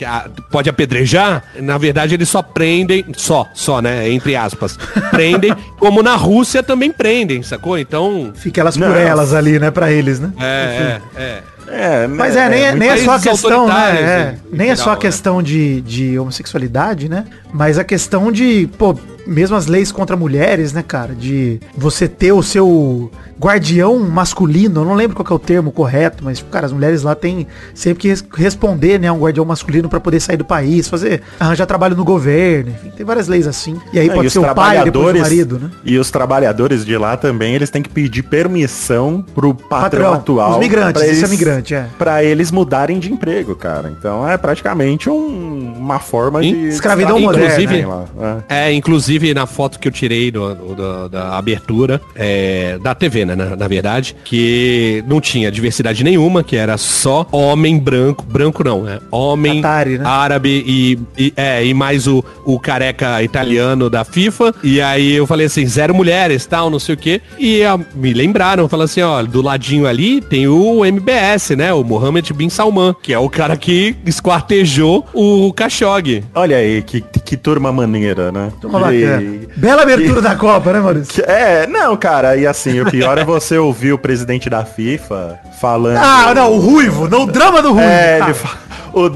Speaker 4: pode apedrejar, na verdade eles só prendem, só, só, né? Entre aspas. Prendem, como na Rússia também prendem, sacou? Então.
Speaker 3: Fica elas por
Speaker 2: Não.
Speaker 3: elas ali, né, pra eles, né?
Speaker 4: É, é, é.
Speaker 2: É,
Speaker 3: Mas é, nem é, nem é só a questão, né? é,
Speaker 4: em
Speaker 3: nem é só a
Speaker 4: geral, né?
Speaker 3: questão de, de homossexualidade, né? Mas a questão de, pô, mesmo as leis contra mulheres, né, cara? De você ter o seu guardião masculino, eu não lembro qual que é o termo correto, mas, cara, as mulheres lá têm sempre que res- responder, né, a um guardião masculino pra poder sair do país, fazer, arranjar trabalho no governo, enfim, tem várias leis assim. E aí
Speaker 2: Não,
Speaker 3: pode
Speaker 2: e
Speaker 3: ser
Speaker 2: os
Speaker 3: o pai, depois o marido, né?
Speaker 2: E os trabalhadores de lá também, eles têm que pedir permissão pro patrão,
Speaker 3: Patrão,
Speaker 2: atual.
Speaker 3: os migrantes,
Speaker 2: pra
Speaker 3: isso é
Speaker 2: eles-
Speaker 3: migrante, é.
Speaker 2: Pra eles mudarem de emprego, cara. Então é praticamente um- uma forma
Speaker 4: Sim.
Speaker 2: de...
Speaker 3: Escravidão
Speaker 4: Inclusive-
Speaker 3: moderna.
Speaker 2: Lá, é.
Speaker 4: É, inclusive na foto que eu tirei do, do- da, da abertura é, da TV, né, na, na verdade, que não tinha diversidade nenhuma, que era só homem branco, branco não, é homem
Speaker 3: Atari, né?
Speaker 4: árabe e, e- é, e mais o, o careca italiano da FIFA. E aí eu falei assim, zero mulheres, tal, não sei o quê. E ah, me lembraram, falaram assim, ó, do ladinho ali tem o MBS, né, o Mohammed Bin Salman, que é o cara que esquartejou o Khashoggi.
Speaker 2: Olha aí, que, que turma maneira, né?
Speaker 3: Turma
Speaker 2: E-
Speaker 3: bacana. Bela abertura da Copa, né, Maurício?
Speaker 2: É, não, cara, e assim, o pior é você ouvir o presidente da FIFA falando...
Speaker 3: Ah, não, o Ruivo, não o drama do Ruivo.
Speaker 2: É,
Speaker 3: cara.
Speaker 2: ele fala... O,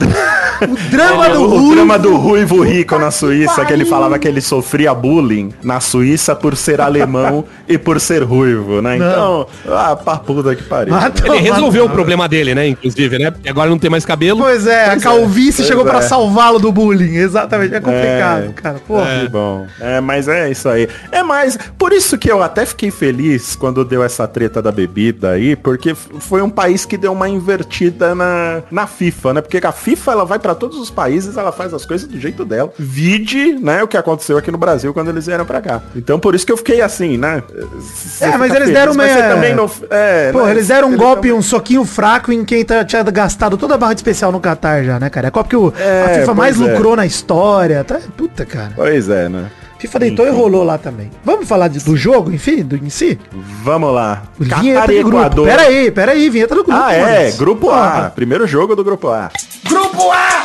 Speaker 3: O drama do
Speaker 2: o, o
Speaker 3: Ruivo.
Speaker 2: drama do Ruivo Rico na Suíça, que ele falava que ele sofria bullying na Suíça por ser alemão e por ser ruivo, né? Então, ah, pra puta que pariu. Né?
Speaker 4: Ele resolveu o problema dele, né? Inclusive, né? Porque agora não tem mais cabelo.
Speaker 3: Pois é, a calvície
Speaker 2: pois
Speaker 3: chegou pra
Speaker 2: é.
Speaker 3: salvá-lo do bullying. Exatamente, é complicado,
Speaker 2: É.
Speaker 3: cara. Porra.
Speaker 2: Que bom. É, mas é isso aí. É mais, por isso que eu até fiquei feliz quando deu essa treta da bebida aí, porque foi um país que deu uma invertida na, na FIFA, né? Porque a FIFA ela vai pra pra todos os países, ela faz as coisas do jeito dela. Vide, né, o que aconteceu aqui no Brasil quando eles vieram pra cá. Então por isso que eu fiquei assim, né? Você
Speaker 3: É, mas eles deram
Speaker 2: mas
Speaker 3: meia-
Speaker 2: você também não, é,
Speaker 3: Pô,
Speaker 2: né,
Speaker 3: eles deram um
Speaker 2: eles
Speaker 3: golpe, um soquinho fraco em quem tá, tinha gastado toda a barra de especial no Qatar já, né, cara? É a Copa que o,
Speaker 2: É,
Speaker 3: a FIFA mais
Speaker 2: é.
Speaker 3: lucrou na história. Tá, puta, cara.
Speaker 2: Pois é, né?
Speaker 3: FIFA deitou e rolou lá também. Vamos falar de- do jogo, enfim, do, em si?
Speaker 2: Vamos lá.
Speaker 3: Vinheta
Speaker 2: Catar e
Speaker 3: do grupo.
Speaker 2: Equador.
Speaker 3: Pera aí, pera aí, vinheta do grupo.
Speaker 2: Ah, é,
Speaker 3: Maurício.
Speaker 2: grupo A.
Speaker 3: Porra.
Speaker 2: Primeiro jogo do grupo A.
Speaker 6: Grupo A!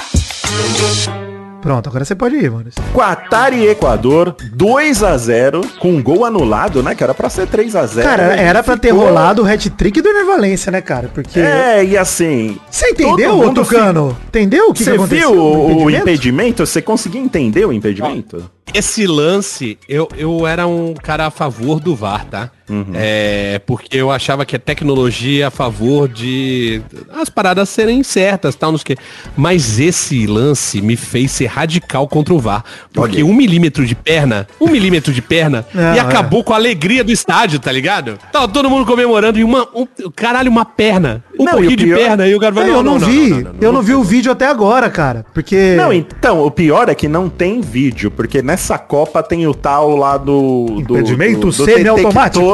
Speaker 3: Pronto, agora você pode ir, Maurício.
Speaker 2: Qatar e Equador, 2 a 0 com um gol anulado, né? Que era pra ser 3 a 0
Speaker 3: Cara, era pra ter
Speaker 2: Ficou-
Speaker 3: rolado o hat-trick do Enervalência, né, cara? Porque...
Speaker 2: É, e assim...
Speaker 3: Você entendeu, Tucano? Entendeu o que,
Speaker 2: Você viu o,
Speaker 3: impedimento?
Speaker 2: Você conseguiu entender o impedimento?
Speaker 4: Esse lance, eu, eu era um cara a favor do VAR, tá? É, porque eu achava que a tecnologia a favor de as paradas serem certas, tal, não sei o quê. Mas esse lance me fez ser radical contra o VAR. Porque um milímetro de perna, um milímetro de perna,
Speaker 3: Não,
Speaker 4: e
Speaker 3: é.
Speaker 4: acabou com a alegria do estádio, tá ligado? Tava todo mundo comemorando e uma, um, caralho, uma perna. Um
Speaker 2: Não,
Speaker 4: pouquinho
Speaker 2: o
Speaker 4: de
Speaker 2: pior-
Speaker 4: perna, e o cara
Speaker 3: É,
Speaker 4: falou,
Speaker 3: eu não, vi, eu não vi o vídeo até agora, cara. Porque...
Speaker 2: Não, então, o pior é que não tem vídeo, porque nessa Copa tem o tal lá do... do
Speaker 3: Impedimento
Speaker 2: do- do
Speaker 3: semiautomático.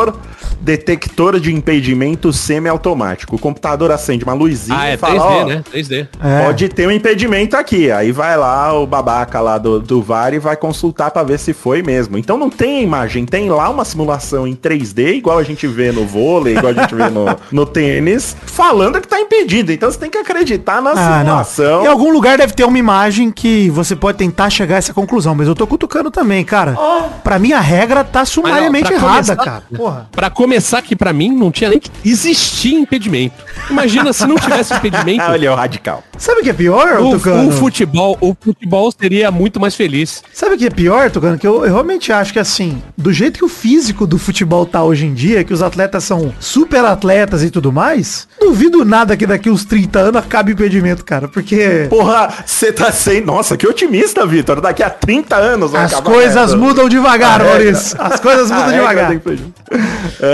Speaker 2: Detector- de impedimento semiautomático. O computador acende uma luzinha
Speaker 4: Ah, é
Speaker 2: e fala,
Speaker 4: 3D,
Speaker 2: ó,
Speaker 4: né? 3D.
Speaker 3: É.
Speaker 2: Pode ter um impedimento aqui. Aí vai lá o babaca lá do, do VAR e vai consultar pra ver se foi mesmo. Então não tem imagem, tem lá uma simulação em 3D, igual a gente vê no vôlei, igual a gente vê no, no tênis, falando que tá impedido. Então você tem que acreditar na
Speaker 3: Ah, não.
Speaker 2: simulação.
Speaker 3: Em algum lugar deve ter uma imagem que você pode tentar chegar a essa conclusão, mas eu tô cutucando também, cara. Pra mim a regra tá sumariamente
Speaker 4: pra
Speaker 3: errada,
Speaker 4: começar-
Speaker 3: cara. Porra.
Speaker 4: Pra começar que pra mim não tinha nem que existir impedimento. Imagina se não tivesse impedimento.
Speaker 2: Olha, é o radical.
Speaker 3: Sabe o que é pior,
Speaker 4: O,
Speaker 3: Tucano?
Speaker 4: o futebol, o futebol seria muito mais feliz.
Speaker 3: Sabe o que é pior, Tucano? Que eu, eu realmente acho que assim, do jeito que o físico do futebol tá hoje em dia, que os atletas são super atletas e tudo mais, duvido nada que daqui uns 30 anos acabe o impedimento, cara. Porque
Speaker 2: Porra, você tá sem. Nossa, que otimista, Vitor. Daqui a 30 anos
Speaker 3: as coisas mudam devagar, Maurício. As coisas mudam devagar.
Speaker 2: fugir.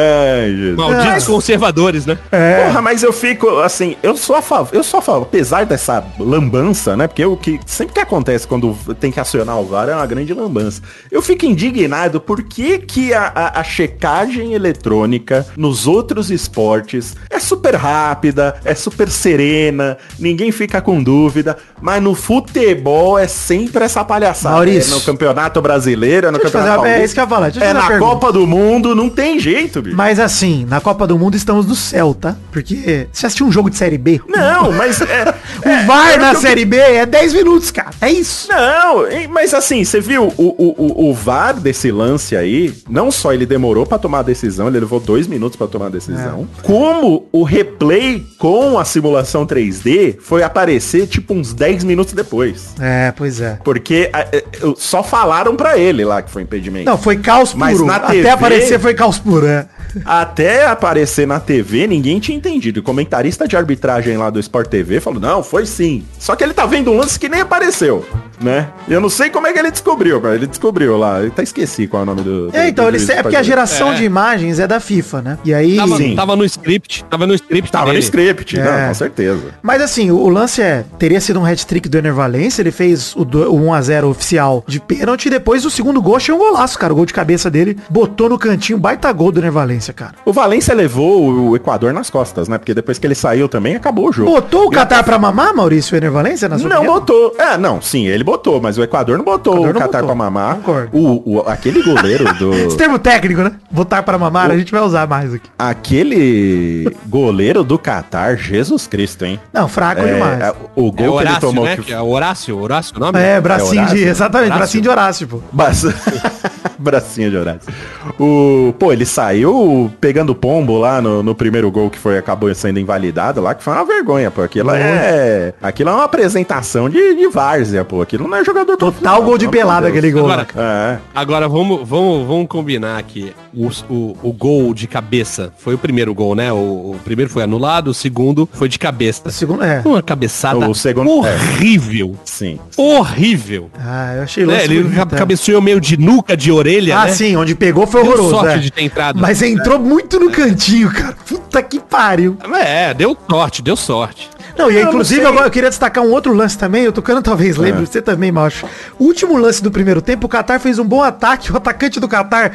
Speaker 2: Ai, Jesus.
Speaker 4: Malditos conservadores, né?
Speaker 3: É.
Speaker 2: Porra, mas eu fico, assim, eu sou a favor, eu sou a favor, apesar dessa lambança, né? Porque o que sempre que acontece quando tem que acionar o VAR é uma grande lambança. Eu fico indignado por que que a, a- a checagem eletrônica nos outros esportes é super rápida, é super serena, ninguém fica com dúvida, mas no futebol é sempre essa palhaçada.
Speaker 3: Maurício.
Speaker 2: É no campeonato brasileiro, é no campeonato
Speaker 3: fazer uma- é
Speaker 2: paulista,
Speaker 3: isso que eu ia falar,
Speaker 2: é
Speaker 3: fazer
Speaker 2: na
Speaker 3: pergunta.
Speaker 2: Copa do Mundo, não tem jeito, bicho.
Speaker 3: Mas assim, na Copa do Mundo estamos no céu, tá? Porque você assistiu um jogo de Série B?
Speaker 2: Não, mas é,
Speaker 3: O VAR
Speaker 2: é
Speaker 3: na
Speaker 2: que eu-
Speaker 3: Série B é 10 minutos, cara. É isso.
Speaker 2: Não, mas assim, você viu o, o, o, o VAR desse lance aí, não só ele demorou pra tomar a decisão, ele levou dois minutos pra tomar a decisão, como o replay com a simulação 3D foi aparecer tipo uns 10 minutos depois.
Speaker 3: É, pois é.
Speaker 2: Porque a- é, só falaram pra ele lá que foi impedimento.
Speaker 3: Não, foi caos puro.
Speaker 2: Mas na
Speaker 3: Até
Speaker 2: TV
Speaker 3: aparecer foi caos puro, é.
Speaker 2: Até aparecer na TV, ninguém tinha entendido. O comentarista de arbitragem lá do Sport TV falou, não, foi sim. Só que ele tá vendo um lance que nem apareceu, né? Eu não sei como é que ele descobriu, mas ele descobriu lá. Eu até esqueci qual é o nome do...
Speaker 3: É,
Speaker 2: do-
Speaker 3: então,
Speaker 2: do juiz
Speaker 3: é porque a geração
Speaker 4: É.
Speaker 3: de imagens é da FIFA, né? E aí...
Speaker 4: Tava,
Speaker 2: Sim.
Speaker 4: tava no script, tava no script
Speaker 2: Tava no
Speaker 4: dele.
Speaker 2: script,
Speaker 3: É.
Speaker 2: não, com certeza.
Speaker 3: Mas assim, o, o lance é, teria sido um hat-trick do Enervalência, ele fez o, do- o 1x0 oficial de pênalti, e depois o segundo gol achei um golaço, cara. O gol de cabeça dele, botou no cantinho, baita gol do Enervalência, cara.
Speaker 2: O Valência levou o Equador nas costas, né? Porque depois que ele saiu também, acabou o jogo.
Speaker 3: Botou o Qatar pra mamar, Maurício, o Enervalência, na sua
Speaker 2: Não
Speaker 3: opinião?
Speaker 2: botou. É, não, sim, ele botou, mas o Equador não botou o Qatar
Speaker 3: botou,
Speaker 2: pra mamar.
Speaker 3: concordo.
Speaker 2: O, o- aquele goleiro do...
Speaker 3: Esse termo técnico, né? Botar para mamar, a gente vai usar mais aqui.
Speaker 2: Aquele goleiro do Qatar, Jesus Cristo, hein?
Speaker 3: Não, fraco
Speaker 2: É,
Speaker 3: demais.
Speaker 2: é, o
Speaker 4: É
Speaker 2: gol que ele
Speaker 4: Horácio,
Speaker 2: tomou
Speaker 4: né?
Speaker 2: que
Speaker 4: é Horácio, Horácio o nome?
Speaker 3: É, bracinho
Speaker 2: Horácio?
Speaker 3: de. Exatamente,
Speaker 4: Horácio?
Speaker 3: bracinho de Horácio, pô.
Speaker 2: Bas- Bracinho de Horácio. O, pô, ele saiu pegando pombo lá no, no primeiro gol que foi acabou sendo invalidado lá, que foi uma vergonha, pô. Aquilo é, aquilo é uma apresentação de, de várzea, pô. Aquilo não é jogador
Speaker 3: Total gol de pelada aquele gol.
Speaker 4: Agora.
Speaker 2: É.
Speaker 4: Agora vamos, vamos, vamos combinar aqui. O, o, o gol de cabeça foi o primeiro gol, né? O, o primeiro foi anulado, o segundo foi de cabeça.
Speaker 3: O segundo, é.
Speaker 4: Uma cabeçada
Speaker 2: O segundo-
Speaker 4: horrível.
Speaker 2: Sim.
Speaker 4: Horrível.
Speaker 3: Ah, eu achei
Speaker 4: Né? Ele
Speaker 3: bonito, é.
Speaker 4: cabeceou meio de nuca, de orelha,
Speaker 3: Ah,
Speaker 4: né?
Speaker 3: sim, onde pegou foi
Speaker 4: Deu
Speaker 3: horroroso.
Speaker 4: sorte
Speaker 3: é.
Speaker 4: de ter entrado.
Speaker 3: Mas entrou muito no cantinho, cara. Puta que pariu.
Speaker 4: É, deu sorte, deu sorte.
Speaker 3: Não, e
Speaker 2: Eu não
Speaker 3: inclusive
Speaker 2: sei.
Speaker 3: eu, eu queria destacar um outro lance também, o Tucano talvez lembre, você também, macho. O último lance do primeiro tempo, o Qatar fez um bom ataque, o atacante do Qatar,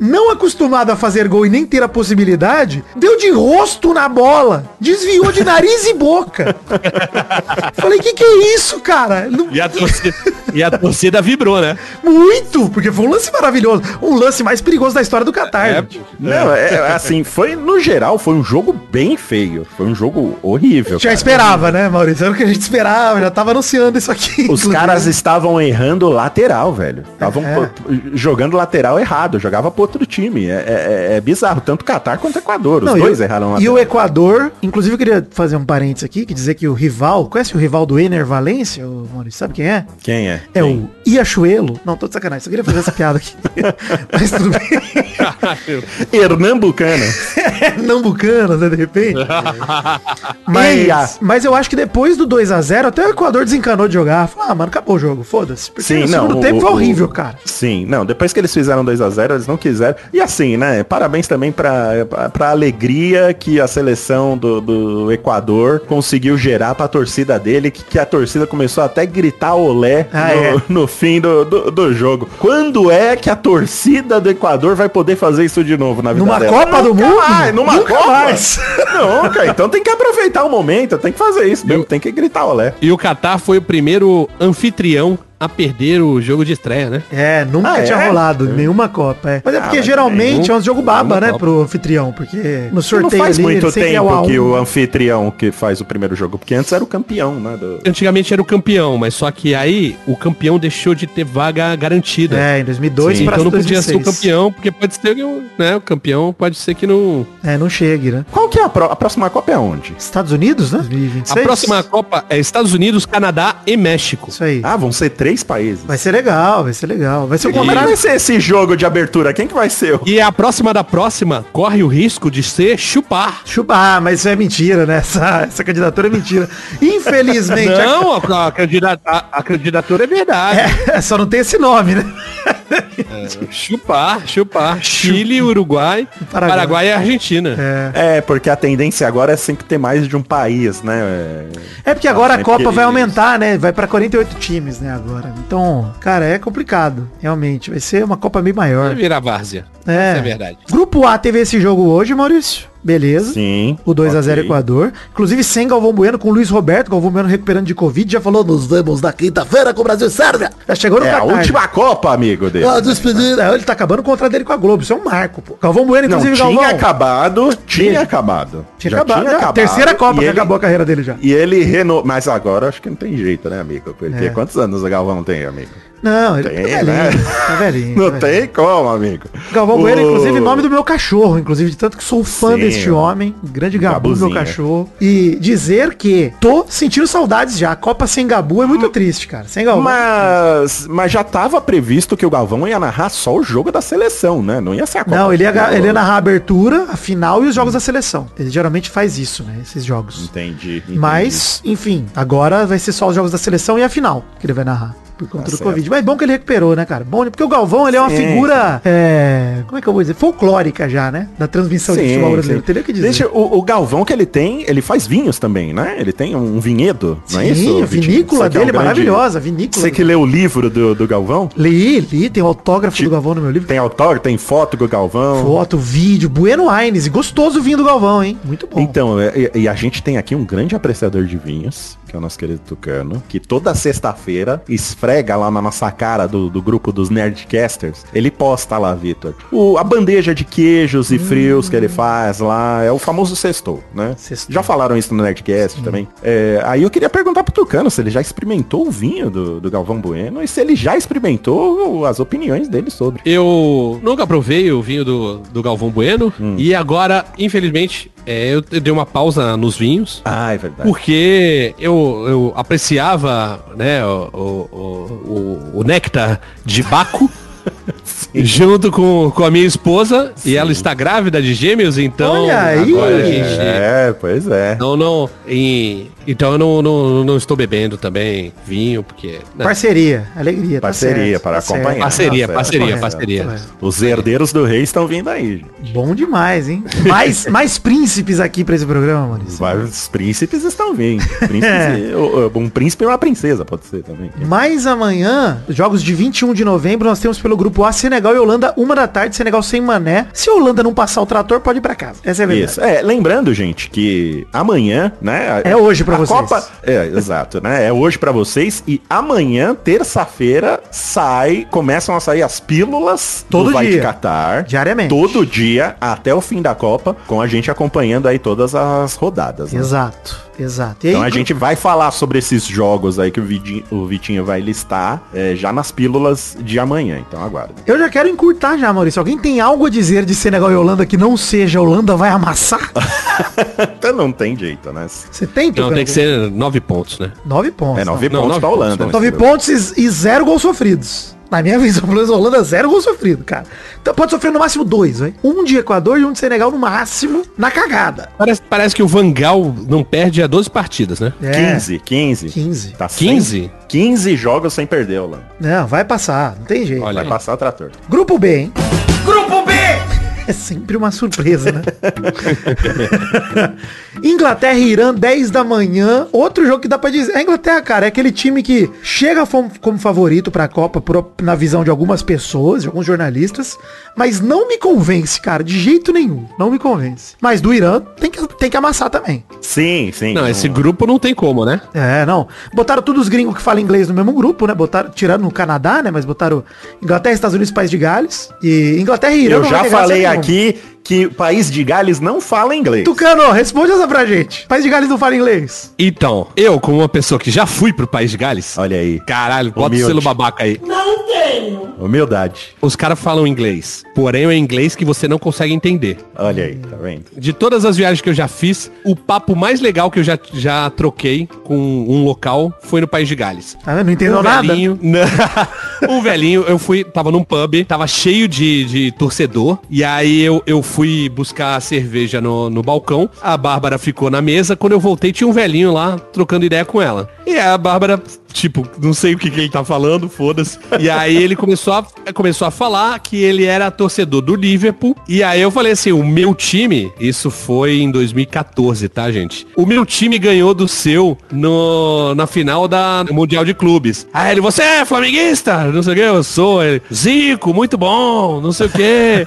Speaker 3: não acostumado a fazer gol e nem ter a possibilidade, deu de rosto na bola, desviou de nariz e boca. Falei, que que é isso, cara? Não-
Speaker 4: E a torcida, e a torcida vibrou, né?
Speaker 3: Muito, porque foi um lance maravilhoso, um lance mais perigoso da história do Qatar.
Speaker 4: É,
Speaker 3: gente.
Speaker 2: Não, é, assim, foi, no geral, foi um jogo bem feio. Foi um jogo horrível.
Speaker 3: Já
Speaker 2: cara.
Speaker 3: esperava, né, Maurício? Era o que a gente esperava, já tava anunciando isso aqui.
Speaker 2: Os caras estavam errando lateral, velho. Estavam
Speaker 3: É.
Speaker 2: jogando lateral errado, jogava pro outro time. É, é- é bizarro, tanto Catar quanto Equador. Os
Speaker 3: Não,
Speaker 2: dois
Speaker 3: e, o-
Speaker 2: erraram
Speaker 3: E o Equador, inclusive eu queria fazer um parênteses aqui, que dizer que o rival, conhece o rival do Ener Valência, o Maurício, sabe quem é?
Speaker 2: Quem é?
Speaker 3: É
Speaker 2: Quem?
Speaker 3: o Iachuelo. Não, tô de sacanagem, só queria fazer essa piada aqui. Mas tudo bem. Né, de repente. Mas, mas eu acho que depois do 2x0, até o Equador desencanou de jogar. Falou, ah, mano, acabou o jogo, foda-se. Porque
Speaker 2: Sim,
Speaker 3: o
Speaker 2: não.
Speaker 3: segundo
Speaker 2: o-
Speaker 3: tempo foi
Speaker 2: o-
Speaker 3: horrível, cara.
Speaker 2: Sim, não. Depois que eles fizeram 2 a 0 eles não quiseram. E assim, né? Parabéns também pra, pra, pra alegria que a seleção do, do Equador conseguiu gerar pra torcida dele, que, que a torcida começou até a gritar olé
Speaker 3: Ah,
Speaker 2: no,
Speaker 3: é.
Speaker 2: no fim do, do, do jogo. Quando é que a torcida do Equador vai poder fazer isso de novo na vida
Speaker 3: Numa
Speaker 2: dela?
Speaker 3: Copa do Mundo?
Speaker 2: mais, numa
Speaker 3: Nunca
Speaker 2: Copa?
Speaker 3: mais.
Speaker 2: Nunca. Então tem que aproveitar o momento, tem que fazer isso mesmo, tem que gritar olé.
Speaker 4: E o Qatar foi o primeiro anfitrião a perder o jogo de estreia, né?
Speaker 3: É, nunca
Speaker 2: Ah,
Speaker 3: tinha
Speaker 2: é?
Speaker 3: rolado nenhuma Copa. É. Mas é porque
Speaker 2: mas
Speaker 3: geralmente é um jogo baba, né,
Speaker 4: Copa.
Speaker 3: pro anfitrião. Porque no
Speaker 2: Não
Speaker 3: sorteio
Speaker 2: faz
Speaker 3: ali,
Speaker 2: muito
Speaker 3: é o
Speaker 2: tempo
Speaker 3: A1.
Speaker 2: que o anfitrião que faz o primeiro jogo, porque antes era o campeão, né? do-
Speaker 4: Antigamente era o campeão, mas só que aí o campeão deixou de ter vaga garantida.
Speaker 3: É, em 2002
Speaker 2: Sim.
Speaker 4: Então não podia ser o
Speaker 3: 2006.
Speaker 4: campeão, porque pode ser que o, né, o campeão pode ser que não.
Speaker 3: É, não chegue, né?
Speaker 2: Qual que é a, pró- a próxima Copa é onde?
Speaker 3: Estados Unidos, né? 2026.
Speaker 4: A próxima Copa é Estados Unidos, Canadá e México.
Speaker 3: Isso aí.
Speaker 2: Ah, vão ser três países.
Speaker 3: Vai ser legal, vai ser legal. Vai ser o
Speaker 2: é
Speaker 3: contrário.
Speaker 2: vai ser esse jogo de abertura? Quem que vai ser? o-
Speaker 4: E a próxima da próxima corre o risco de ser chupar.
Speaker 3: Chupa, ah, mas isso é mentira, né? Essa, essa candidatura é mentira. Infelizmente, a-
Speaker 4: Não, a, a- a candidatura é verdade.
Speaker 3: é, só não tem esse nome, né?
Speaker 4: Chupar, chupar. Chile, Uruguai,
Speaker 3: Paraguai.
Speaker 4: Paraguai, e Argentina.
Speaker 3: É.
Speaker 2: É, porque a tendência agora é sempre ter mais de um país, né? É,
Speaker 3: É porque agora a Copa vai aumentar, né? Vai pra 48 times, né, agora. Então, cara, é complicado, realmente. Vai ser uma Copa bem maior.
Speaker 4: Vai virar várzea.
Speaker 3: É.
Speaker 4: Isso é verdade.
Speaker 3: Grupo A teve esse jogo hoje, Maurício. Beleza.
Speaker 2: Sim.
Speaker 3: O 2x0
Speaker 2: ok.
Speaker 3: Equador. Inclusive sem Galvão Bueno, com o Luiz Roberto. Galvão Bueno recuperando de Covid. Já falou, nos vemos na quinta-feira com o Brasil e Sérvia. Já chegou no
Speaker 2: É a última Copa, amigo dele.
Speaker 3: Ah, despedida. Ele tá acabando o contrato dele com a Globo. Isso é um marco, pô. Galvão Bueno,
Speaker 2: Não,
Speaker 3: inclusive,
Speaker 2: tinha
Speaker 3: Galvão.
Speaker 2: acabado, tinha
Speaker 3: Tinha.
Speaker 2: acabado.
Speaker 3: Tinha
Speaker 2: Já
Speaker 3: acabado. Não, terceira Copa
Speaker 2: e
Speaker 3: que
Speaker 2: ele-
Speaker 3: acabou a carreira dele já.
Speaker 2: E ele renovou. Mas agora acho que não tem jeito, né, amigo? Porque
Speaker 3: É.
Speaker 2: quantos anos o Galvão tem, amigo?
Speaker 3: Não, ele
Speaker 2: Tem,
Speaker 3: tá velhinho.
Speaker 2: né?
Speaker 3: Tá velhinho.
Speaker 2: Não
Speaker 3: tá velhinho.
Speaker 2: tem como, amigo.
Speaker 3: Galvão
Speaker 2: O-
Speaker 3: Bueno, inclusive, nome do meu cachorro, inclusive, de tanto que sou fã
Speaker 2: Sim,
Speaker 3: deste homem, grande Gabu, meu cachorro. E dizer que tô sentindo saudades já. A Copa sem Gabu é muito triste, cara. Sem Galvão.
Speaker 2: Mas, mas já tava previsto que o Galvão ia narrar só o jogo da seleção, né? Não ia ser a Copa.
Speaker 3: Não, ele ia, ele ia narrar a abertura, a final e os jogos da seleção. Ele geralmente faz isso, né? Esses jogos.
Speaker 2: Entendi. entendi.
Speaker 3: Mas, enfim, agora vai ser só os jogos da seleção e a final que ele vai narrar. Por conta
Speaker 2: Tá
Speaker 3: do
Speaker 2: certo.
Speaker 3: Covid. Mas é bom que ele recuperou, né, cara? Bom, porque o Galvão, ele é uma
Speaker 2: Sim.
Speaker 3: figura, é, como é que eu vou dizer? Folclórica já, né? Da transmissão de
Speaker 2: Sim,
Speaker 3: futebol brasileiro.
Speaker 2: sim.
Speaker 3: Teria que dizer.
Speaker 2: Deixa, o, o Galvão que ele tem, ele faz vinhos também, né? Ele tem um vinhedo, não é
Speaker 3: Sim,
Speaker 2: isso?
Speaker 3: a vinícola
Speaker 2: que é um
Speaker 3: dele é
Speaker 2: grande-
Speaker 3: maravilhosa, vinícola.
Speaker 2: Você que lê o livro do, do Galvão?
Speaker 3: Li, li, tem o autógrafo do Galvão no meu livro.
Speaker 2: Tem autógrafo, tem foto do Galvão.
Speaker 3: Foto, vídeo, Bueno Aires. E gostoso o vinho do Galvão, hein? Muito bom.
Speaker 2: Então, é- e, e a gente tem aqui um grande apreciador de vinhos, que é o nosso querido Tucano, que toda sexta-feira esfrega lá na nossa cara do, do grupo dos Nerdcasters. Ele posta lá, Vitor. A bandeja de queijos e frios que ele faz lá, é o famoso sextou, né?
Speaker 3: Sextou.
Speaker 2: Já falaram isso no Nerdcast também. É, aí eu queria perguntar pro Tucano se ele já experimentou o vinho do, do Galvão Bueno e se ele já experimentou as opiniões dele sobre.
Speaker 4: Eu nunca provei o vinho do, do Galvão Bueno.
Speaker 2: Hum.
Speaker 4: E agora, infelizmente, é, eu, eu dei uma pausa nos vinhos.
Speaker 2: Ah, é verdade.
Speaker 4: Porque eu, eu apreciava né, o, o, o, o- néctar de Baco. Junto com, com a minha esposa e ela está grávida de gêmeos, então
Speaker 3: Olha aí.
Speaker 4: agora a gente
Speaker 2: É, pois é.
Speaker 4: não não e, então eu não, não, não estou bebendo também vinho porque né?
Speaker 3: Parceria, alegria. tá
Speaker 2: Parceria,
Speaker 3: certo,
Speaker 2: para
Speaker 3: tá
Speaker 2: acompanhar.
Speaker 4: parceria,
Speaker 2: Tá
Speaker 4: parceria, parceria.
Speaker 2: Os herdeiros do rei estão vindo aí.
Speaker 3: Bom demais, hein? Mais, mais príncipes aqui pra esse programa, Maurício.
Speaker 2: Vários príncipes estão vindo. Príncipes e- o- um príncipe e uma princesa, pode ser também.
Speaker 3: Mas amanhã, jogos de 21 de novembro, nós temos pelo grupo A Senegal e Holanda, uma da tarde, Senegal sem mané. Se a Holanda não passar o trator, pode ir pra casa. Essa é a verdade.
Speaker 2: Isso. É, lembrando, gente, que amanhã, né?
Speaker 3: É hoje pra
Speaker 2: a
Speaker 3: vocês.
Speaker 2: Copa, é, exato, né? É hoje pra vocês e amanhã, terça-feira, sai, começam a sair as pílulas
Speaker 3: Todo
Speaker 2: do Vai
Speaker 3: dia.
Speaker 2: de Qatar.
Speaker 3: Diariamente.
Speaker 2: Todo dia até o fim da Copa, com a gente acompanhando aí todas as rodadas. né?
Speaker 3: Exato, exato. E aí,
Speaker 2: Então a gente vai falar sobre esses jogos aí que o Vitinho, o Vitinho vai listar é, já nas pílulas de amanhã. Então aguarda.
Speaker 3: Eu já quero encurtar já, Maurício. Alguém tem algo a dizer de Senegal e Holanda que não seja a Holanda vai amassar?
Speaker 2: então não tem jeito, né?
Speaker 3: Você tem,
Speaker 4: Não, tem que ser nove pontos, né?
Speaker 3: Nove pontos.
Speaker 2: É nove
Speaker 4: Não,
Speaker 2: pontos
Speaker 4: nove
Speaker 2: pra
Speaker 4: pontos,
Speaker 2: Holanda.
Speaker 4: não.
Speaker 2: nesse
Speaker 3: Nove pontos e, e zero gols sofridos. Na minha visão, pelo menos a Holanda, zero gols sofrido, cara. Então pode sofrer no máximo dois, vai. Um de Equador e um de Senegal no máximo, na cagada.
Speaker 4: Parece, parece que o Vangal não perde a 12 partidas, né?
Speaker 3: É.
Speaker 2: 15, 15.
Speaker 3: 15.
Speaker 2: Tá sem-
Speaker 4: 15?
Speaker 2: 15 jogos sem perder, Holanda.
Speaker 3: Não, vai passar, não tem jeito.
Speaker 4: Olha
Speaker 2: Vai
Speaker 4: aí.
Speaker 2: passar o trator.
Speaker 3: Grupo B, hein?
Speaker 6: Grupo B!
Speaker 3: É sempre uma surpresa, né? Inglaterra e Irã, 10 da manhã. Outro jogo que dá pra dizer. A Inglaterra, cara, é aquele time que chega como favorito pra Copa por- na visão de algumas pessoas, de alguns jornalistas, mas não me convence, cara, de jeito nenhum. Não me convence. Mas do Irã tem que, tem que amassar também.
Speaker 2: Sim, sim.
Speaker 4: Não, esse grupo não tem como, né?
Speaker 3: É, não. Botaram todos os gringos que falam inglês no mesmo grupo, né? Botaram, tirando no Canadá, né? Mas botaram Inglaterra, Estados Unidos, País de Gales. E Inglaterra e Irã.
Speaker 2: Eu já falei aqui que o país de Gales não fala inglês.
Speaker 3: Tucano, responde essa pra gente. País de Gales não fala inglês.
Speaker 4: Então, eu, como uma pessoa que já fui pro País de Gales,
Speaker 2: Olha aí.
Speaker 4: caralho, bota o
Speaker 2: Humilde.
Speaker 4: selo babaca aí.
Speaker 2: Humildade.
Speaker 4: Os caras falam inglês, porém é inglês que você não consegue entender.
Speaker 2: Olha aí, tá vendo?
Speaker 4: De todas as viagens que eu já fiz, o papo mais legal que eu já, já troquei com um local foi no País de Gales.
Speaker 3: Vendo? Não entendeu
Speaker 4: um
Speaker 3: nada.
Speaker 4: velhinho, um velhinho, eu fui, tava num pub, tava cheio de, de torcedor, e aí eu, eu fui buscar cerveja no, no balcão, a Bárbara ficou na mesa, quando eu voltei tinha um velhinho lá trocando ideia com ela. E a Bárbara, tipo, não sei o que, que ele tá falando, foda-se. E aí ele começou a, começou a falar que ele era torcedor do Liverpool, e aí eu falei assim, o meu time, isso foi em 2014, tá, gente? O meu time ganhou do seu no, na final da Mundial de Clubes. Aí ele, você é flamenguista? Não sei o que, eu sou. Ele, Zico, muito bom, não sei o que.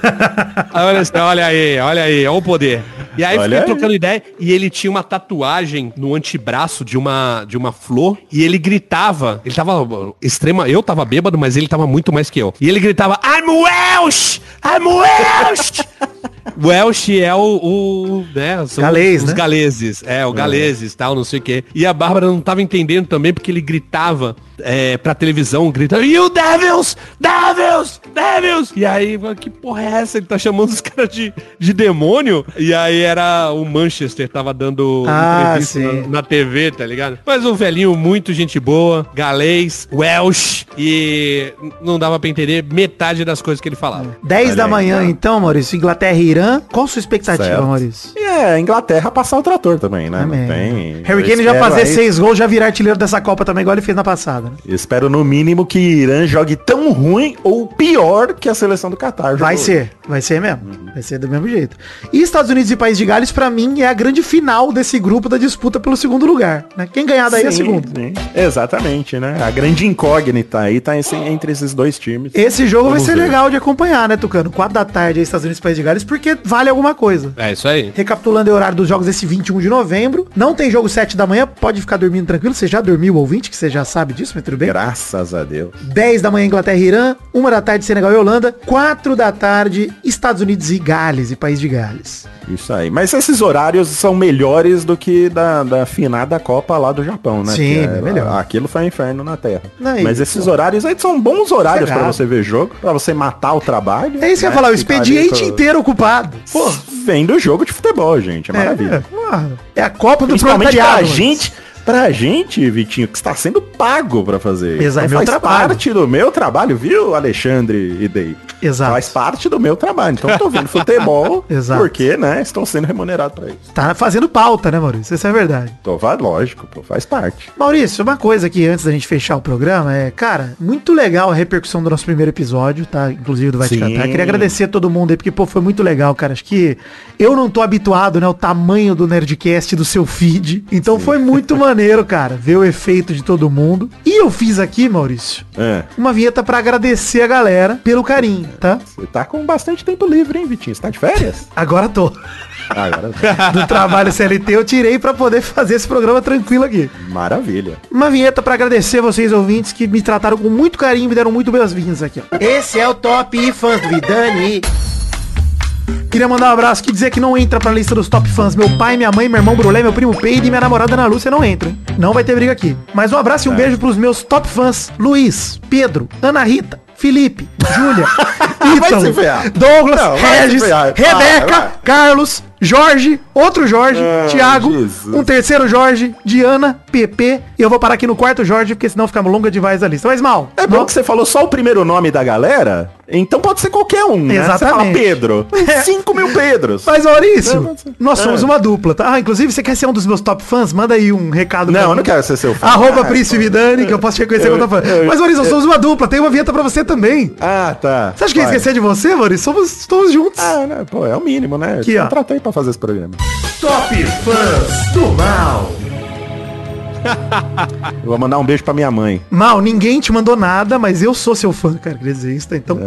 Speaker 4: aí olha, assim, olha aí, olha aí, olha o poder. E aí
Speaker 2: Olha
Speaker 4: fiquei
Speaker 2: aí.
Speaker 4: trocando ideia e ele tinha uma tatuagem no antebraço de uma, de uma flor e ele gritava, ele tava extrema, eu tava bêbado, mas ele tava muito mais que eu. E ele gritava, I'm Welsh! I'm Welsh! Welsh é o, o né, são
Speaker 3: Galês,
Speaker 4: os
Speaker 3: né?
Speaker 4: galeses, é, o galeses, tal, não sei o quê. E a Bárbara não tava entendendo também porque ele gritava é, pra televisão, gritando, You Devils! Devils! Devils! E aí, que porra é essa? Ele tá chamando os caras de, de demônio? E aí era o Manchester, tava dando
Speaker 3: Ah,
Speaker 4: entrevista
Speaker 3: sim.
Speaker 4: na, na TV, tá ligado? Mas um velhinho muito gente boa, galês, Welsh, e não dava pra entender metade das coisas que ele falava.
Speaker 3: 10
Speaker 2: Olha
Speaker 3: da
Speaker 2: aí,
Speaker 3: manhã,
Speaker 2: tá.
Speaker 3: então, Maurício. Inglaterra e Irã. Qual a sua expectativa,
Speaker 2: Certo.
Speaker 3: Maurício?
Speaker 2: E é, Inglaterra passar o trator também, né?
Speaker 3: Amém.
Speaker 2: Não tem.
Speaker 3: Harry Kane já fazer
Speaker 2: aí-
Speaker 3: seis gols, já virar artilheiro dessa Copa também, igual ele fez na passada. Né?
Speaker 2: eu Espero no mínimo que Irã jogue tão ruim ou pior que a seleção do Qatar.
Speaker 3: Vai ser, vai ser mesmo. Vai ser do mesmo jeito. E Estados Unidos e País de Gales, pra mim, é a grande final desse grupo da disputa pelo segundo lugar. Né? Quem ganhar daí é
Speaker 2: Sim,
Speaker 3: segundo.
Speaker 2: sim. Exatamente, né? A grande incógnita aí tá esse- entre esses dois times.
Speaker 3: Esse jogo
Speaker 2: Vamos
Speaker 3: vai ser
Speaker 2: ver.
Speaker 3: legal de acompanhar, né, Tucano? 4 da tarde aí, Estados Unidos e País de Gales, porque vale alguma coisa.
Speaker 4: É isso aí.
Speaker 3: Recapitulando o horário dos jogos desse 21 de novembro. Não tem jogo 7 da manhã, pode ficar dormindo tranquilo. Você já dormiu, ouvinte, que você já sabe disso, tudo bem?
Speaker 2: Graças a Deus.
Speaker 3: 10 da manhã, Inglaterra e Irã. 1 da tarde, Senegal e Holanda. 4 da tarde, Estados Unidos e Gales, e País de Gales.
Speaker 2: Isso aí. Mas esses horários são melhores do que da, da finada Copa lá do Japão, né?
Speaker 3: Sim, bem melhor.
Speaker 2: Aquilo foi um inferno na Terra.
Speaker 3: Não,
Speaker 2: Mas esses horários aí são bons horários pra
Speaker 3: Sossegado.
Speaker 2: você ver jogo, pra você matar o trabalho.
Speaker 3: É isso que eu ia
Speaker 2: né?
Speaker 3: falar, o expediente inteiro ocupado.
Speaker 2: Pô, vendo jogo de futebol, gente. É maravilha.
Speaker 3: É. É a Copa do
Speaker 2: Principalmente pra
Speaker 3: proletariado.
Speaker 2: gente, pra gente, Vitinho, que está sendo pago pra fazer.
Speaker 3: Exato,
Speaker 2: faz
Speaker 3: trabalho.
Speaker 2: parte do meu trabalho, viu, Alexandre e Dei?
Speaker 3: Exato.
Speaker 2: Faz parte do meu trabalho. Então eu tô vendo futebol
Speaker 3: Exato.
Speaker 2: porque, né, estão sendo remunerados pra isso.
Speaker 3: Tá fazendo pauta, né, Maurício? Isso é verdade.
Speaker 2: Então, vai, lógico, pô, faz parte.
Speaker 3: Maurício, uma coisa aqui antes da gente fechar o programa é, cara, muito legal a repercussão do nosso primeiro episódio, tá? Inclusive do Vai Te
Speaker 2: Sim.
Speaker 3: Catar. Queria agradecer a todo mundo aí, porque, pô, foi muito legal, cara. Acho que eu não tô habituado, né, ao tamanho do Nerdcast do seu feed. Então foi muito maneiro, cara, ver o efeito de todo mundo. E eu fiz aqui, Maurício,
Speaker 2: É,
Speaker 3: uma vinheta pra agradecer a galera pelo carinho, tá?
Speaker 2: você tá com bastante tempo livre, hein, Vitinho? Você tá de férias?
Speaker 3: Agora tô.
Speaker 2: Ah, Agora,
Speaker 3: Do trabalho CLT eu tirei pra poder fazer esse programa tranquilo aqui.
Speaker 2: maravilha.
Speaker 3: Uma vinheta pra agradecer vocês ouvintes que me trataram com muito carinho e me deram muito boas-vindas aqui, ó.
Speaker 6: Esse é o Top Fãs do Vidani.
Speaker 3: Queria mandar um abraço que dizer que não entra pra lista dos top fãs. Meu pai, minha mãe, meu irmão Brulé, meu primo Peide e minha namorada Ana Lúcia não entram. hein? Não vai ter briga aqui. Mas um abraço e um beijo pros meus top fãs. Luiz, Pedro, Ana Rita, Felipe, Júlia, Ítalo. Douglas,
Speaker 2: Não,
Speaker 3: Regis.
Speaker 2: Vai,
Speaker 3: Rebeca,
Speaker 2: vai.
Speaker 3: Carlos, Jorge, outro Jorge,
Speaker 2: Ah,
Speaker 3: Thiago,
Speaker 2: Jesus.
Speaker 3: um terceiro Jorge, Diana, PP. E eu vou parar aqui no quarto Jorge, porque senão fica longa demais a lista. Mas mal.
Speaker 2: É bom que você falou só o primeiro nome da galera, então pode ser qualquer um, né? Você fala
Speaker 3: Exatamente.
Speaker 2: Pedro.
Speaker 3: É.
Speaker 2: 5 mil Pedros.
Speaker 3: Mas Maurício,
Speaker 2: Não, mas-
Speaker 3: nós somos
Speaker 2: É.
Speaker 3: uma dupla, tá? Ah, inclusive, você quer ser um dos meus top fãs? Manda aí um recado. pra
Speaker 2: Não, eu
Speaker 3: mim.
Speaker 2: não quero ser seu fã.
Speaker 3: Arroba
Speaker 2: Ah,
Speaker 3: Príncipe Vidani, que eu posso te reconhecer
Speaker 2: eu-
Speaker 3: como top fã. Mas Maurício, nós somos uma dupla, tem uma vinheta pra você também.
Speaker 2: Ah, tá.
Speaker 3: Você acha que eu ia esquecer de você, Maurício? Somos, estamos juntos.
Speaker 2: Ah, né? Pô, é o mínimo, né?
Speaker 3: Aqui,
Speaker 2: Eu
Speaker 3: ó.
Speaker 2: contratei pra fazer esse programa.
Speaker 5: Top Fãs do Mal.
Speaker 2: Eu vou mandar um beijo pra minha mãe.
Speaker 3: Mal, ninguém te mandou nada, mas eu sou seu fã, cara. Isso, tá? Então,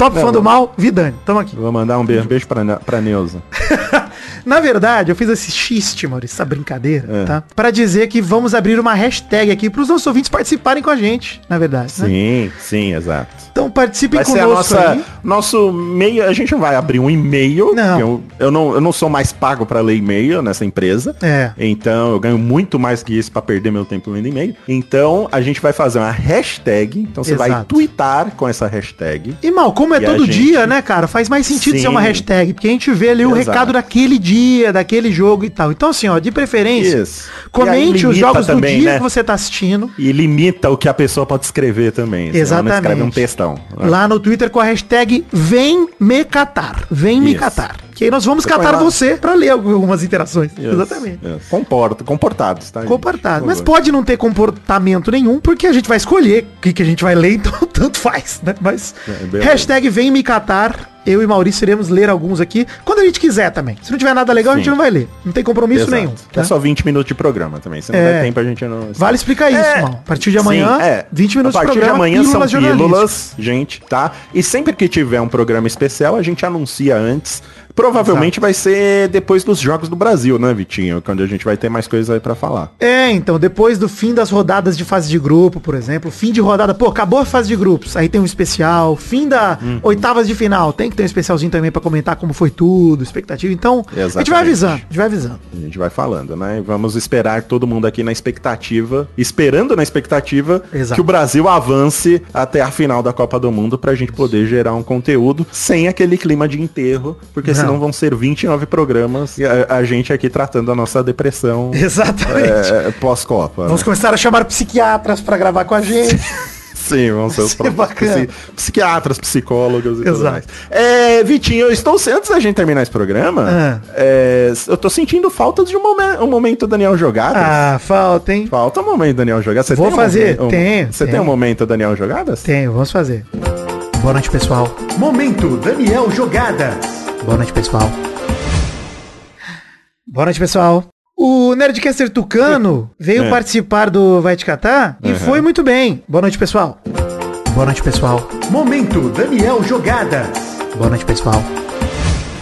Speaker 3: top
Speaker 2: Não,
Speaker 3: fã do mal, Vidani. Tamo aqui.
Speaker 2: Vou mandar um beijo, beijo pra, pra Neuza.
Speaker 3: Na verdade, eu fiz esse xiste, Maurício, essa brincadeira,
Speaker 2: É.
Speaker 3: tá? Pra dizer que vamos abrir uma hashtag aqui pros nossos ouvintes participarem com a gente, na verdade, né?
Speaker 2: Sim, sim, exato.
Speaker 3: Então participem
Speaker 2: Vai
Speaker 3: conosco
Speaker 2: nossa,
Speaker 3: aí.
Speaker 2: nosso meio, a gente vai abrir um e-mail.
Speaker 3: Não.
Speaker 2: Eu, eu não, eu não sou mais pago pra ler e-mail nessa empresa.
Speaker 3: É.
Speaker 2: Então eu ganho muito mais que isso pra perder meu tempo lendo e-mail. Então a gente vai fazer uma hashtag. Então você vai
Speaker 3: Exato.
Speaker 2: twittar com essa hashtag.
Speaker 3: E mal, como é
Speaker 2: E
Speaker 3: todo
Speaker 2: gente-
Speaker 3: dia, né, cara? Faz mais sentido ser uma
Speaker 2: Sim.
Speaker 3: hashtag, porque a gente vê ali o
Speaker 2: Exato.
Speaker 3: recado daquele dia, daquele jogo e tal. Então, assim, ó, de preferência,
Speaker 2: Isso.
Speaker 3: Comente os jogos
Speaker 2: também,
Speaker 3: do dia
Speaker 2: né?
Speaker 3: que você tá assistindo.
Speaker 2: E limita o que a pessoa pode escrever também. não escreve um
Speaker 3: Exatamente.
Speaker 2: textão.
Speaker 3: Lá no Twitter com a hashtag Vem Me Catar. Vem Me
Speaker 2: Isso.
Speaker 3: Catar. Que aí nós vamos
Speaker 2: Você
Speaker 3: catar você pra ler algumas interações.
Speaker 2: Isso,
Speaker 3: Exatamente.
Speaker 2: isso. Comporta, comportados, tá? gente?
Speaker 3: Comportado.
Speaker 2: Por
Speaker 3: Mas pode não ter comportamento nenhum, porque a gente vai escolher o que, que a gente vai ler, então tanto faz, né? Mas
Speaker 2: É, beleza.
Speaker 3: hashtag vem me catar. Eu e Maurício iremos ler alguns aqui, quando a gente quiser também. Se não tiver nada legal, a gente
Speaker 2: Sim.
Speaker 3: não vai ler. Não tem compromisso
Speaker 2: Exato.
Speaker 3: nenhum.
Speaker 2: É
Speaker 3: tá?
Speaker 2: só 20 minutos de programa também. Se não
Speaker 3: É.
Speaker 2: der tempo, a gente não.
Speaker 3: Vale explicar isso,
Speaker 2: É.
Speaker 3: mal. A partir de amanhã,
Speaker 2: Sim, é.
Speaker 3: 20 minutos
Speaker 2: A partir
Speaker 3: de programa,
Speaker 2: de amanhã são
Speaker 3: jornalísticas.
Speaker 2: pílulas, gente, tá? E sempre que tiver um programa especial, a gente anuncia antes. Provavelmente vai ser depois dos Jogos do Brasil, né, Vitinho? Quando a gente vai ter mais coisas aí pra falar.
Speaker 3: É, então, depois do fim das rodadas de fase de grupo, por exemplo, fim de rodada, pô, acabou a fase de grupos, aí tem um especial, fim da
Speaker 2: Uhum.
Speaker 3: oitavas de final, tem que ter um especialzinho também pra comentar como foi tudo, expectativa. Então, a gente vai
Speaker 2: Exatamente.
Speaker 3: avisando, a gente vai avisando.
Speaker 2: A gente vai falando, né? E Vamos esperar todo mundo aqui na expectativa, esperando na expectativa
Speaker 3: Exato.
Speaker 2: que o Brasil avance até a final da Copa do Mundo pra gente poder gerar um conteúdo sem aquele clima de enterro, porque
Speaker 3: Não.
Speaker 2: senão vão ser 29 programas e a, a gente aqui tratando a nossa depressão
Speaker 3: Exatamente.
Speaker 2: é, pós-Copa.
Speaker 3: Vamos
Speaker 2: né?
Speaker 3: começar a chamar psiquiatras pra gravar com a gente.
Speaker 2: Sim, vão ser os
Speaker 3: ser
Speaker 2: próprios psiquiatras, psicólogos e tudo
Speaker 3: Exato.
Speaker 2: mais. É, Vitinho, eu estou antes da gente terminar esse programa,
Speaker 3: Ah.
Speaker 2: é, eu tô sentindo falta de um, momen- um momento Daniel Jogadas.
Speaker 3: ah, falta, hein?
Speaker 2: Falta um momento Daniel Jogadas. Você
Speaker 3: Vou
Speaker 2: tem um
Speaker 3: fazer,
Speaker 2: momento- um-
Speaker 3: tenho,
Speaker 2: Você tem
Speaker 3: tenho.
Speaker 2: um momento Daniel Jogadas?
Speaker 3: Tenho, vamos fazer. Boa noite, pessoal.
Speaker 5: Momento Daniel Jogadas.
Speaker 3: Boa noite, pessoal. Boa noite, pessoal. O Nerdcaster Tucano veio
Speaker 2: É.
Speaker 3: participar do Vai Te Catar e foi muito bem. Boa noite, pessoal. Boa noite, pessoal.
Speaker 5: Momento Daniel Jogadas.
Speaker 3: Boa noite, pessoal.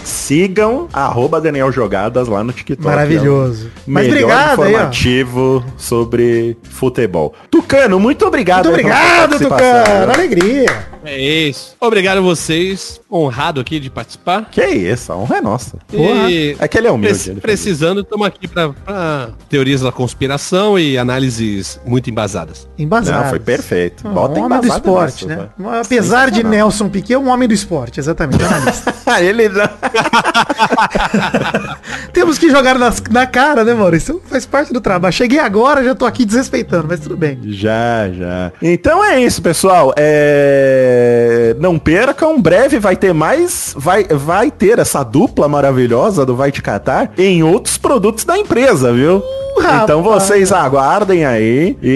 Speaker 2: Sigam arroba Daniel Jogadas lá no TikTok.
Speaker 3: Maravilhoso.
Speaker 2: É
Speaker 3: Mas obrigado aí,
Speaker 2: informativo sobre futebol. Tucano, muito obrigado.
Speaker 3: Muito
Speaker 2: aí
Speaker 3: obrigado. Tucano. Alegria.
Speaker 4: É isso. Obrigado a vocês honrado aqui de participar.
Speaker 2: Que isso, a honra é nossa.
Speaker 4: E
Speaker 2: É que ele é humilde. faz
Speaker 4: precisando, estamos aqui para teorias da conspiração e análises muito embasadas.
Speaker 3: Embasado.
Speaker 2: Não, foi perfeito.
Speaker 3: Um
Speaker 2: Bota
Speaker 3: homem do esporte, né? Apesar de
Speaker 2: Sensacional.
Speaker 3: Nelson Piquet, um homem do esporte, exatamente. analista.
Speaker 2: ele não-
Speaker 3: Temos que jogar nas- na cara, né, Maurício? Faz parte do trabalho. Cheguei agora, já tô aqui desrespeitando, mas tudo bem.
Speaker 2: Já, já. Então é isso, pessoal. É... Não percam, breve vai ter mais. Vai, vai ter essa dupla maravilhosa do Vai Te Catar em outros produtos da empresa, viu? Então vocês aguardem aí e,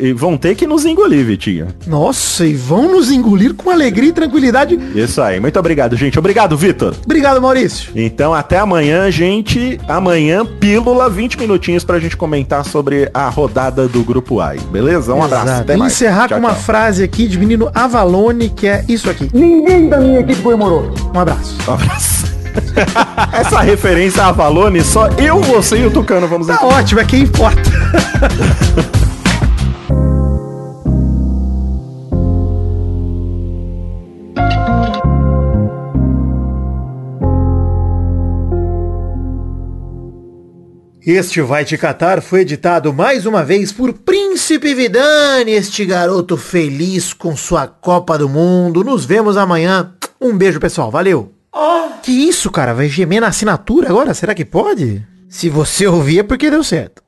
Speaker 2: e- e vão ter que nos engolir, Vitinho.
Speaker 3: Nossa, e vão nos engolir com alegria e tranquilidade.
Speaker 2: Isso aí. Muito obrigado, gente. Obrigado, Vitor.
Speaker 3: Obrigado, Maurício.
Speaker 2: Então até amanhã, gente. Amanhã, pílula, 20 minutinhos pra gente comentar sobre a rodada do grupo A. Beleza? Um abraço.
Speaker 3: Exato.
Speaker 2: Até
Speaker 3: E
Speaker 2: mais.
Speaker 3: encerrar
Speaker 2: Tchau,
Speaker 3: com uma
Speaker 2: tchau.
Speaker 3: frase aqui de menino Avalone, que é isso aqui.
Speaker 6: Ninguém da minha equipe comemorou.
Speaker 3: Um abraço.
Speaker 2: Um abraço. Essa referência a Valone, só eu, você e o Tucano vamos
Speaker 3: Tá ótimo, é quem importa. Este Vai Te Catar foi editado mais uma vez por Príncipe Vidani, este garoto feliz com sua Copa do Mundo. Nos vemos amanhã. Um beijo, pessoal. Valeu. Que isso, cara? Vai gemer na assinatura agora? Será que pode? Se você ouvir é porque deu certo.